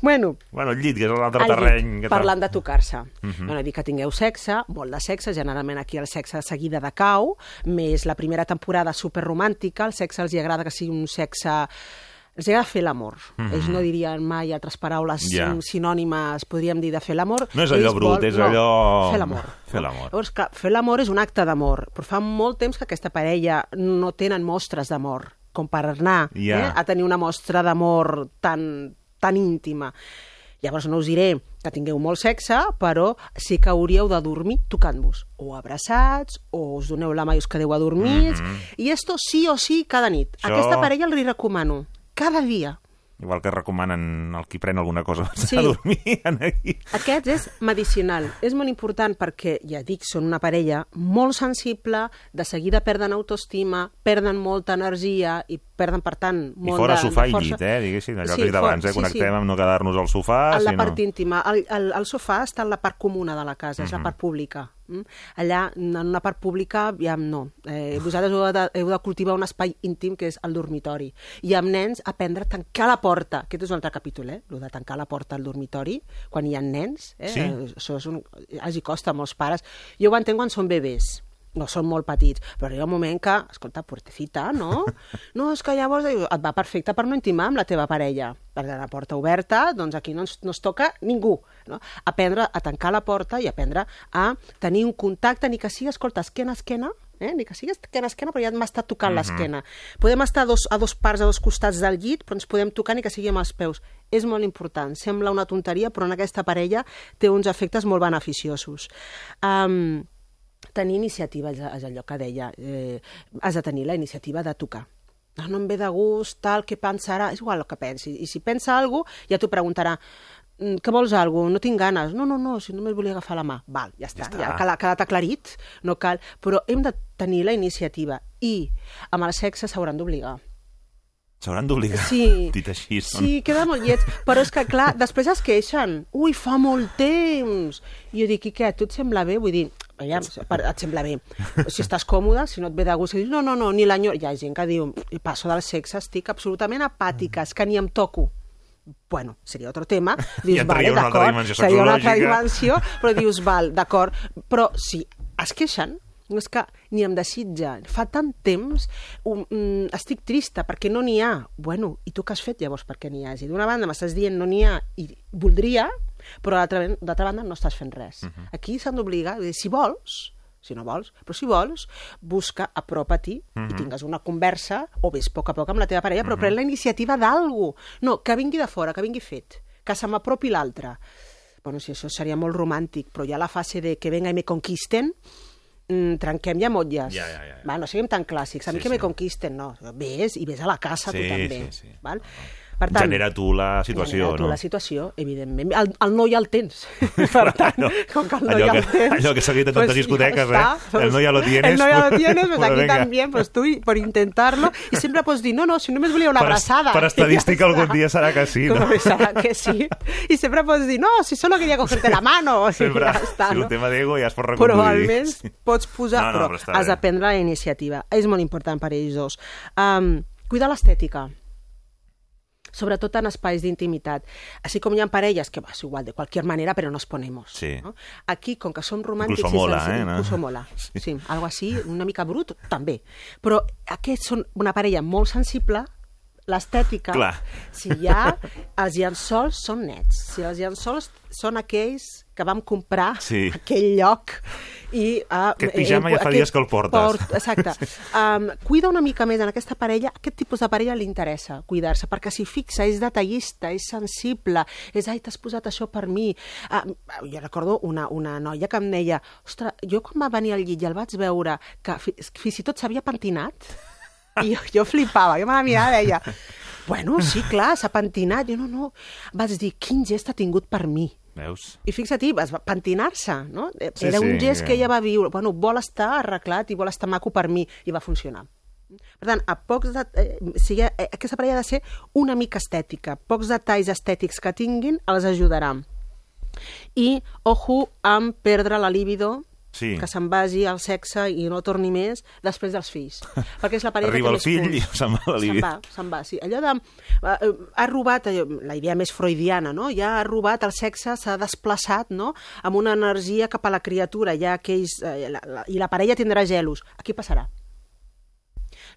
Bueno,
Bueno, el llit, que és l'altre
al llit,
terreny. que
parlant de tocar-se. Uh. -huh. bueno, dir que tingueu sexe, molt de sexe, generalment aquí el sexe de seguida de cau, més la primera temporada superromàntica, el sexe els hi agrada que sigui un sexe els agrada fer l'amor. Mm -hmm. Ells no dirien mai altres paraules yeah. sinònimes, podríem dir, de fer l'amor.
No és allò
Ells
brut, és
no,
allò-
Fer l'amor.
fer l'amor.
Llavors, clar, fer l'amor és un acte d'amor, però fa molt temps que aquesta parella no tenen mostres d'amor, com per anar
Ja.
eh, a tenir una mostra d'amor tan, tan íntima. Llavors no us diré que tingueu molt sexe, però sí que hauríeu de dormir tocant-vos, o abraçats, o us doneu la mà i us quedeu adormits, mm -hmm. i esto sí o sí cada nit.
Això-
Aquesta parella li recomano, cada dia.
Igual que recomanen el qui pren alguna cosa abans
Sí.
de dormir, aquí.
Aquest és medicinal. És molt important perquè, ja dic, són una parella molt sensible, de seguida perden autoestima, perden molta energia i perden, per tant,
I
molt
fora
de,
sofà
de
i
força.
llit, eh? Diguéssim, allò
Sí,
que he dit abans, eh?
sí, sí.
Connectem amb no quedar-nos al sofà,
en la
sinó...
part íntima. El, el, el sofà està en la part comuna de la casa, és la part pública. Mm? Allà, en una part pública, ja no. Eh, vosaltres heu de, heu de cultivar un espai íntim que és el dormitori. I amb nens, aprendre a tancar la porta. Aquest és un altre capítol, eh? Lo de tancar la porta al dormitori, quan hi ha nens. Eh?
Sí.
Això és un... els hi costa a molts pares. Jo ho entenc quan són bebès no són molt petits, però arriba un moment que, escolta, puertecita, no? No, és que llavors et va perfecte per no intimar amb la teva parella. Perquè la porta oberta, doncs aquí no ens, no es toca ningú. No? Aprendre a tancar la porta i aprendre a tenir un contacte, ni que sigui, escolta, esquena a esquena, eh? ni que sigui esquena a esquena, però ja m'està tocant l'esquena. Podem estar a dos, a dos parts, a dos costats del llit, però ens podem tocar ni que sigui amb els peus. És molt important. Sembla una tonteria, però en aquesta parella té uns efectes molt beneficiosos. Um, tenir iniciativa, és allò que deia, eh, has de tenir la iniciativa de tocar. No, no em ve de gust, tal, què pensarà? És igual el que pensi. I si pensa alguna cosa, ja t'ho preguntarà, "Mm, què vols alguna No tinc ganes. No, no, no, si només volia agafar la mà. Val, ja està,
Ja està.
ja ha quedat, quedat aclarit, no cal. Però hem de tenir la iniciativa i amb el sexe s'hauran d'obligar.
S'hauran d'obligar.
Sí.
Dit així, són...
Sí, queda molt lleig. Però és que, clar, després es queixen. Ui, fa molt temps. I jo dic, i què, a tu et sembla bé? Vull dir, aviam, per- et sembla bé. Si estàs còmode, si no et ve de gust, dius, no, no, no, ni l'enyor... Hi ha gent que diu, "I passo del sexe, estic absolutament apàtica, és que ni em toco. Bueno, seria otro tema. Dius, vale, d'acord, seria una altra dimensió, però dius, val, d'acord. Però si es queixen, no és que ni em desitja. Fa tant temps, um, mm, estic trista perquè no n'hi ha. Bueno, i tu què has fet llavors perquè n'hi hagi? D'una banda m'estàs dient no n'hi ha i voldria, però d'altra banda no estàs fent res. Uh -huh. Aquí s'han d'obligar, si vols, si no vols, però si vols, busca, apropa-t'hi uh -huh. i tingues una conversa, o ves a poc a poc amb la teva parella, però uh -huh. pren la iniciativa d'algú. No, que vingui de fora, que vingui fet, que se m'apropi l'altre. Bueno, si això seria molt romàntic, però ja la fase de que venga i me conquisten, mm, trenquem ja motlles.
Ja, ja, ja, ja.
Va, no siguem tan clàssics. A mi
Sí,
que me
sí.
conquisten, no. Ves i ves a la casa
Sí,
tu també.
sí, sí.
Val? Per tant,
Genera tu la situació,
genera tu
no?
la situació, evidentment. El, el no ja el tens. per tant,
no.
com que el no
Allò
ja el tens...
allò que s'ha dit a tantes discoteques, eh? El no ya lo tienes,
El no ya lo
pues-
tienes, pues
pues
aquí
venga.
también, pues tú y- por intentarlo. Y siempre pots dir, no, no, si només volia una
Per-
abraçada.
per
I ja
estadística
està.
algun dia serà que sí, no?
Serà que sí. I sempre pots dir, no, si solo quería cogerte la mano. O sigui,
Sempre,
ja està,
si
no?
un tema d'ego ja es pot reconduir.
però almenys pots posar...
No, no,
però
però està
has de prendre la iniciativa. És molt important per ells dos. Um, cuidar l'estètica sobretot en espais d'intimitat. Així com hi ha parelles que, és igual, de qualsevol manera, però nos ponemos.
Sí.
No? Aquí, com que som romàntics...
Incluso mola,
senzills-
eh, no?
Incluso mola,
Sí.
sí. Algo així, una mica brut, també. Però aquests són una parella molt sensible, l'estètica, si hi ha, els llençols són nets. Si els llençols són aquells que vam comprar
Sí.
aquell lloc. I, uh,
Aquest pijama ja fa dies que el portes.
exacte. Um, cuida una mica més en aquesta parella, aquest tipus de parella li interessa cuidar-se, perquè s'hi fixa, és detallista, és sensible, és, ai, t'has posat això per mi. Uh, jo recordo una, una noia que em deia, ostres, jo quan va venir al llit i el vaig veure que fi- fins i tot s'havia pentinat, i jo, jo flipava, jo me la mirava i deia, bueno, sí, clar, s'ha pentinat. Jo, no, no. Vaig dir, quin gest ha tingut per mi.
Veus?
I fixa't, vas pentinar-se, no?
Sí,
Era un
sí,
gest
que-
que ella va viure. Bueno, vol estar arreglat i vol estar maco per mi. I va funcionar. Per tant, a pocs de, eh, sigui, eh, aquesta parella ha de ser una mica estètica. Pocs detalls estètics que tinguin els ajudarà. I, ojo, amb perdre la libido,
Sí.
que se'n vagi al sexe i no torni més després dels fills. Perquè és la parella
Arriba
que
el fill i
punts.
se'n va la.
Se'n va, se'n va, sí. Allò de... eh, Ha robat, allò, la idea més freudiana, no? Ja ha robat el sexe, s'ha desplaçat, no?, amb una energia cap a la criatura, ja aquells... Eh, la, la, I la parella tindrà gelos. Aquí passarà.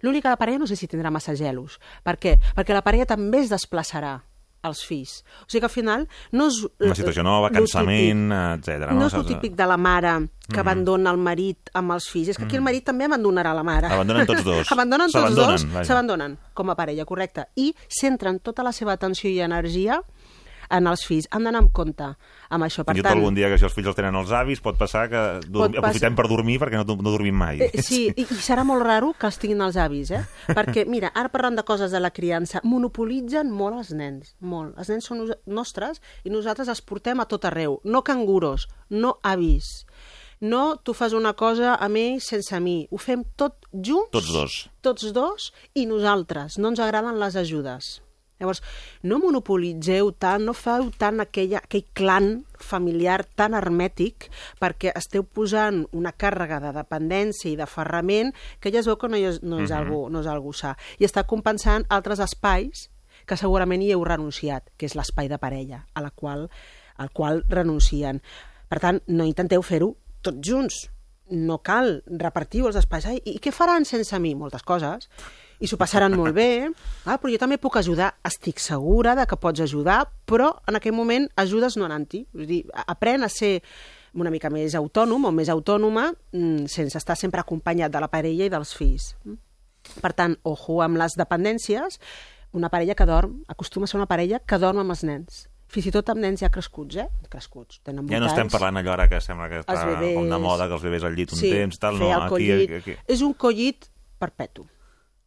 L'única parella no sé si tindrà massa gelos. Per què? Perquè la parella també es desplaçarà als fills. O sigui que al final no és...
Una situació nova, cansament, etc.
No és el típic de la mare que abandona el marit amb els fills. És que aquí el marit també abandonarà la mare.
Abandonen tots dos.
Abandonen tots dos, s'abandonen com a parella, correcte. I centren tota la seva atenció i energia en els fills. Han d'anar amb compte amb això. Per
Fins
tant,
algun dia que si els fills els tenen els avis pot passar que dur...
Pot
aprofitem per dormir perquè no, no dormim mai.
Eh, sí, i, i serà molt raro que els tinguin els avis, eh? Perquè, mira, ara parlant de coses de la criança, monopolitzen molt els nens, molt. Els nens són nos- nostres i nosaltres els portem a tot arreu. No canguros, no avis. No tu fas una cosa amb ells sense mi. Ho fem tot junts.
Tots dos.
Tots dos i nosaltres. No ens agraden les ajudes. Llavors, no monopolitzeu tant, no feu tant aquella, aquell clan familiar tan hermètic perquè esteu posant una càrrega de dependència i d'aferrament que ja es veu que no és, no és, algo, no és algo sa. I està compensant altres espais que segurament hi heu renunciat, que és l'espai de parella, a la qual, al qual renuncien. Per tant, no intenteu fer-ho tots junts. No cal repartir els espais. Ai, I què faran sense mi? Moltes coses. I s'ho passaran molt bé. Ah, però jo també puc ajudar. Estic segura de que pots ajudar, però en aquell moment ajudes no anant-hi. És a dir, aprèn a ser una mica més autònom o més autònoma mm, sense estar sempre acompanyat de la parella i dels fills. Per tant, ojo amb les dependències, una parella que dorm, acostuma a ser una parella que dorm amb els nens. Fins i tot amb nens ja crescuts, eh? Crescuts, tenen
Ja no estem parlant allò ara que sembla que està com de moda, que els bebès al llit un temps, tal, no, aquí, aquí
És un collit perpetu,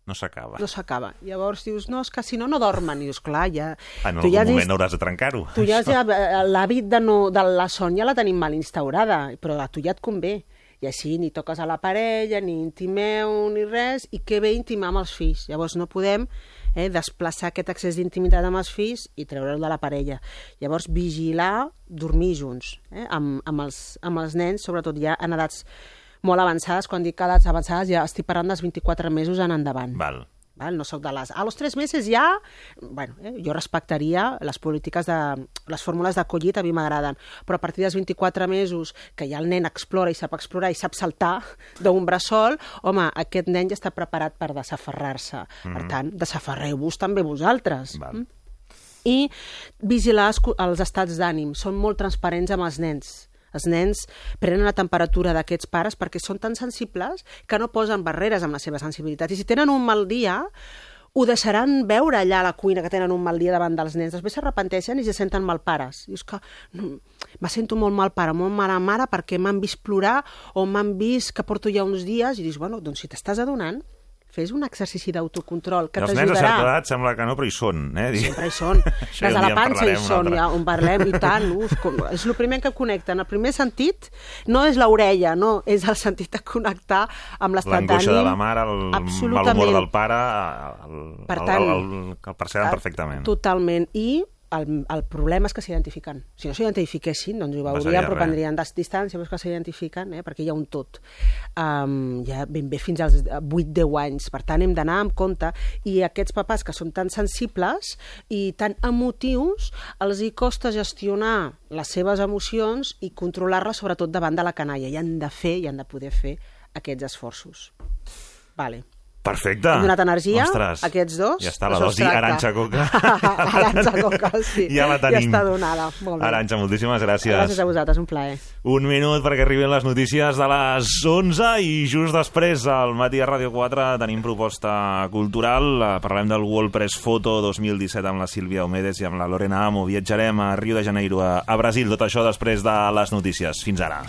no s'acaba.
no s'acaba. Llavors dius, no, és que si no, no dormen. I dius, clar, ja...
En
tu
algun
ja
moment
inst-
hauràs de trencar-ho.
Tu ja, ja eh, l'hàbit de, no, de la son ja la tenim mal instaurada, però a tu ja et convé. I així ni toques a la parella, ni intimeu, ni res, i que bé intimar amb els fills. Llavors no podem eh, desplaçar aquest accés d'intimitat amb els fills i treure'l de la parella. Llavors vigilar, dormir junts, eh, amb, amb, els, amb els nens, sobretot ja en edats molt avançades, quan dic edats avançades ja estic parlant dels 24 mesos en endavant.
Val.
Val? No sóc de les... A los tres mesos ja... Bueno, eh, jo respectaria les polítiques de... Les fórmules d'acollit a mi m'agraden, però a partir dels 24 mesos que ja el nen explora i sap explorar i sap saltar d'un bressol, home, aquest nen ja està preparat per desaferrar-se. Mm. Per tant, desaferreu-vos també vosaltres.
Val.
I vigilar els, els estats d'ànim. Són molt transparents amb els nens. Els nens prenen la temperatura d'aquests pares perquè són tan sensibles que no posen barreres amb la seva sensibilitat. I si tenen un mal dia, ho deixaran veure allà a la cuina que tenen un mal dia davant dels nens. Després s'arrepenteixen i se senten mal pares. Dius que no, me sento molt mal pare, molt mare mare perquè m'han vist plorar o m'han vist que porto ja uns dies i dius, bueno, doncs si t'estàs adonant, fes un exercici d'autocontrol que
I els nens a certa
t'ajudarà.
edat sembla que no, però hi són. Eh?
Sempre hi són.
Un
de la panxa hi són, ja, on parlem, i tant. Uf, com, és el primer que connecten. El primer sentit no és l'orella, no, és el sentit de connectar amb l'estat d'ànim.
L'angoixa de la mare, el mal humor del pare, el,
Per
el,
tant,
el, el, el perceben perfectament.
Totalment. I el, el problema és que s'identifiquen. Si no s'identifiquessin, doncs ho veurien, però prendrien des- distància, però és que s'identifiquen, eh? perquè hi ha un tot. Um, ja ben bé fins als 8-10 anys. Per tant, hem d'anar amb compte. I aquests papàs que són tan sensibles i tan emotius, els hi costa gestionar les seves emocions i controlar-les, sobretot davant de la canalla. I han de fer, i han de poder fer aquests esforços. Vale.
Perfecte.
Hem donat energia,
Ostres.
aquests dos.
Ja està, la dosi. Arantxa Coca.
Arantxa Coca, sí.
Ja la tenim.
Ja està donada. Molt bé.
Arantxa, moltíssimes gràcies.
Gràcies a vosaltres, un plaer.
Un minut perquè arribin les notícies de les 11 i just després al matí a Ràdio 4 tenim proposta cultural. Eh, Parlem del World Press Photo 2017 amb la Sílvia Omedes i amb la Lorena Amo. Viatjarem a Rio de Janeiro, a, a Brasil. Tot això després de les notícies. Fins ara.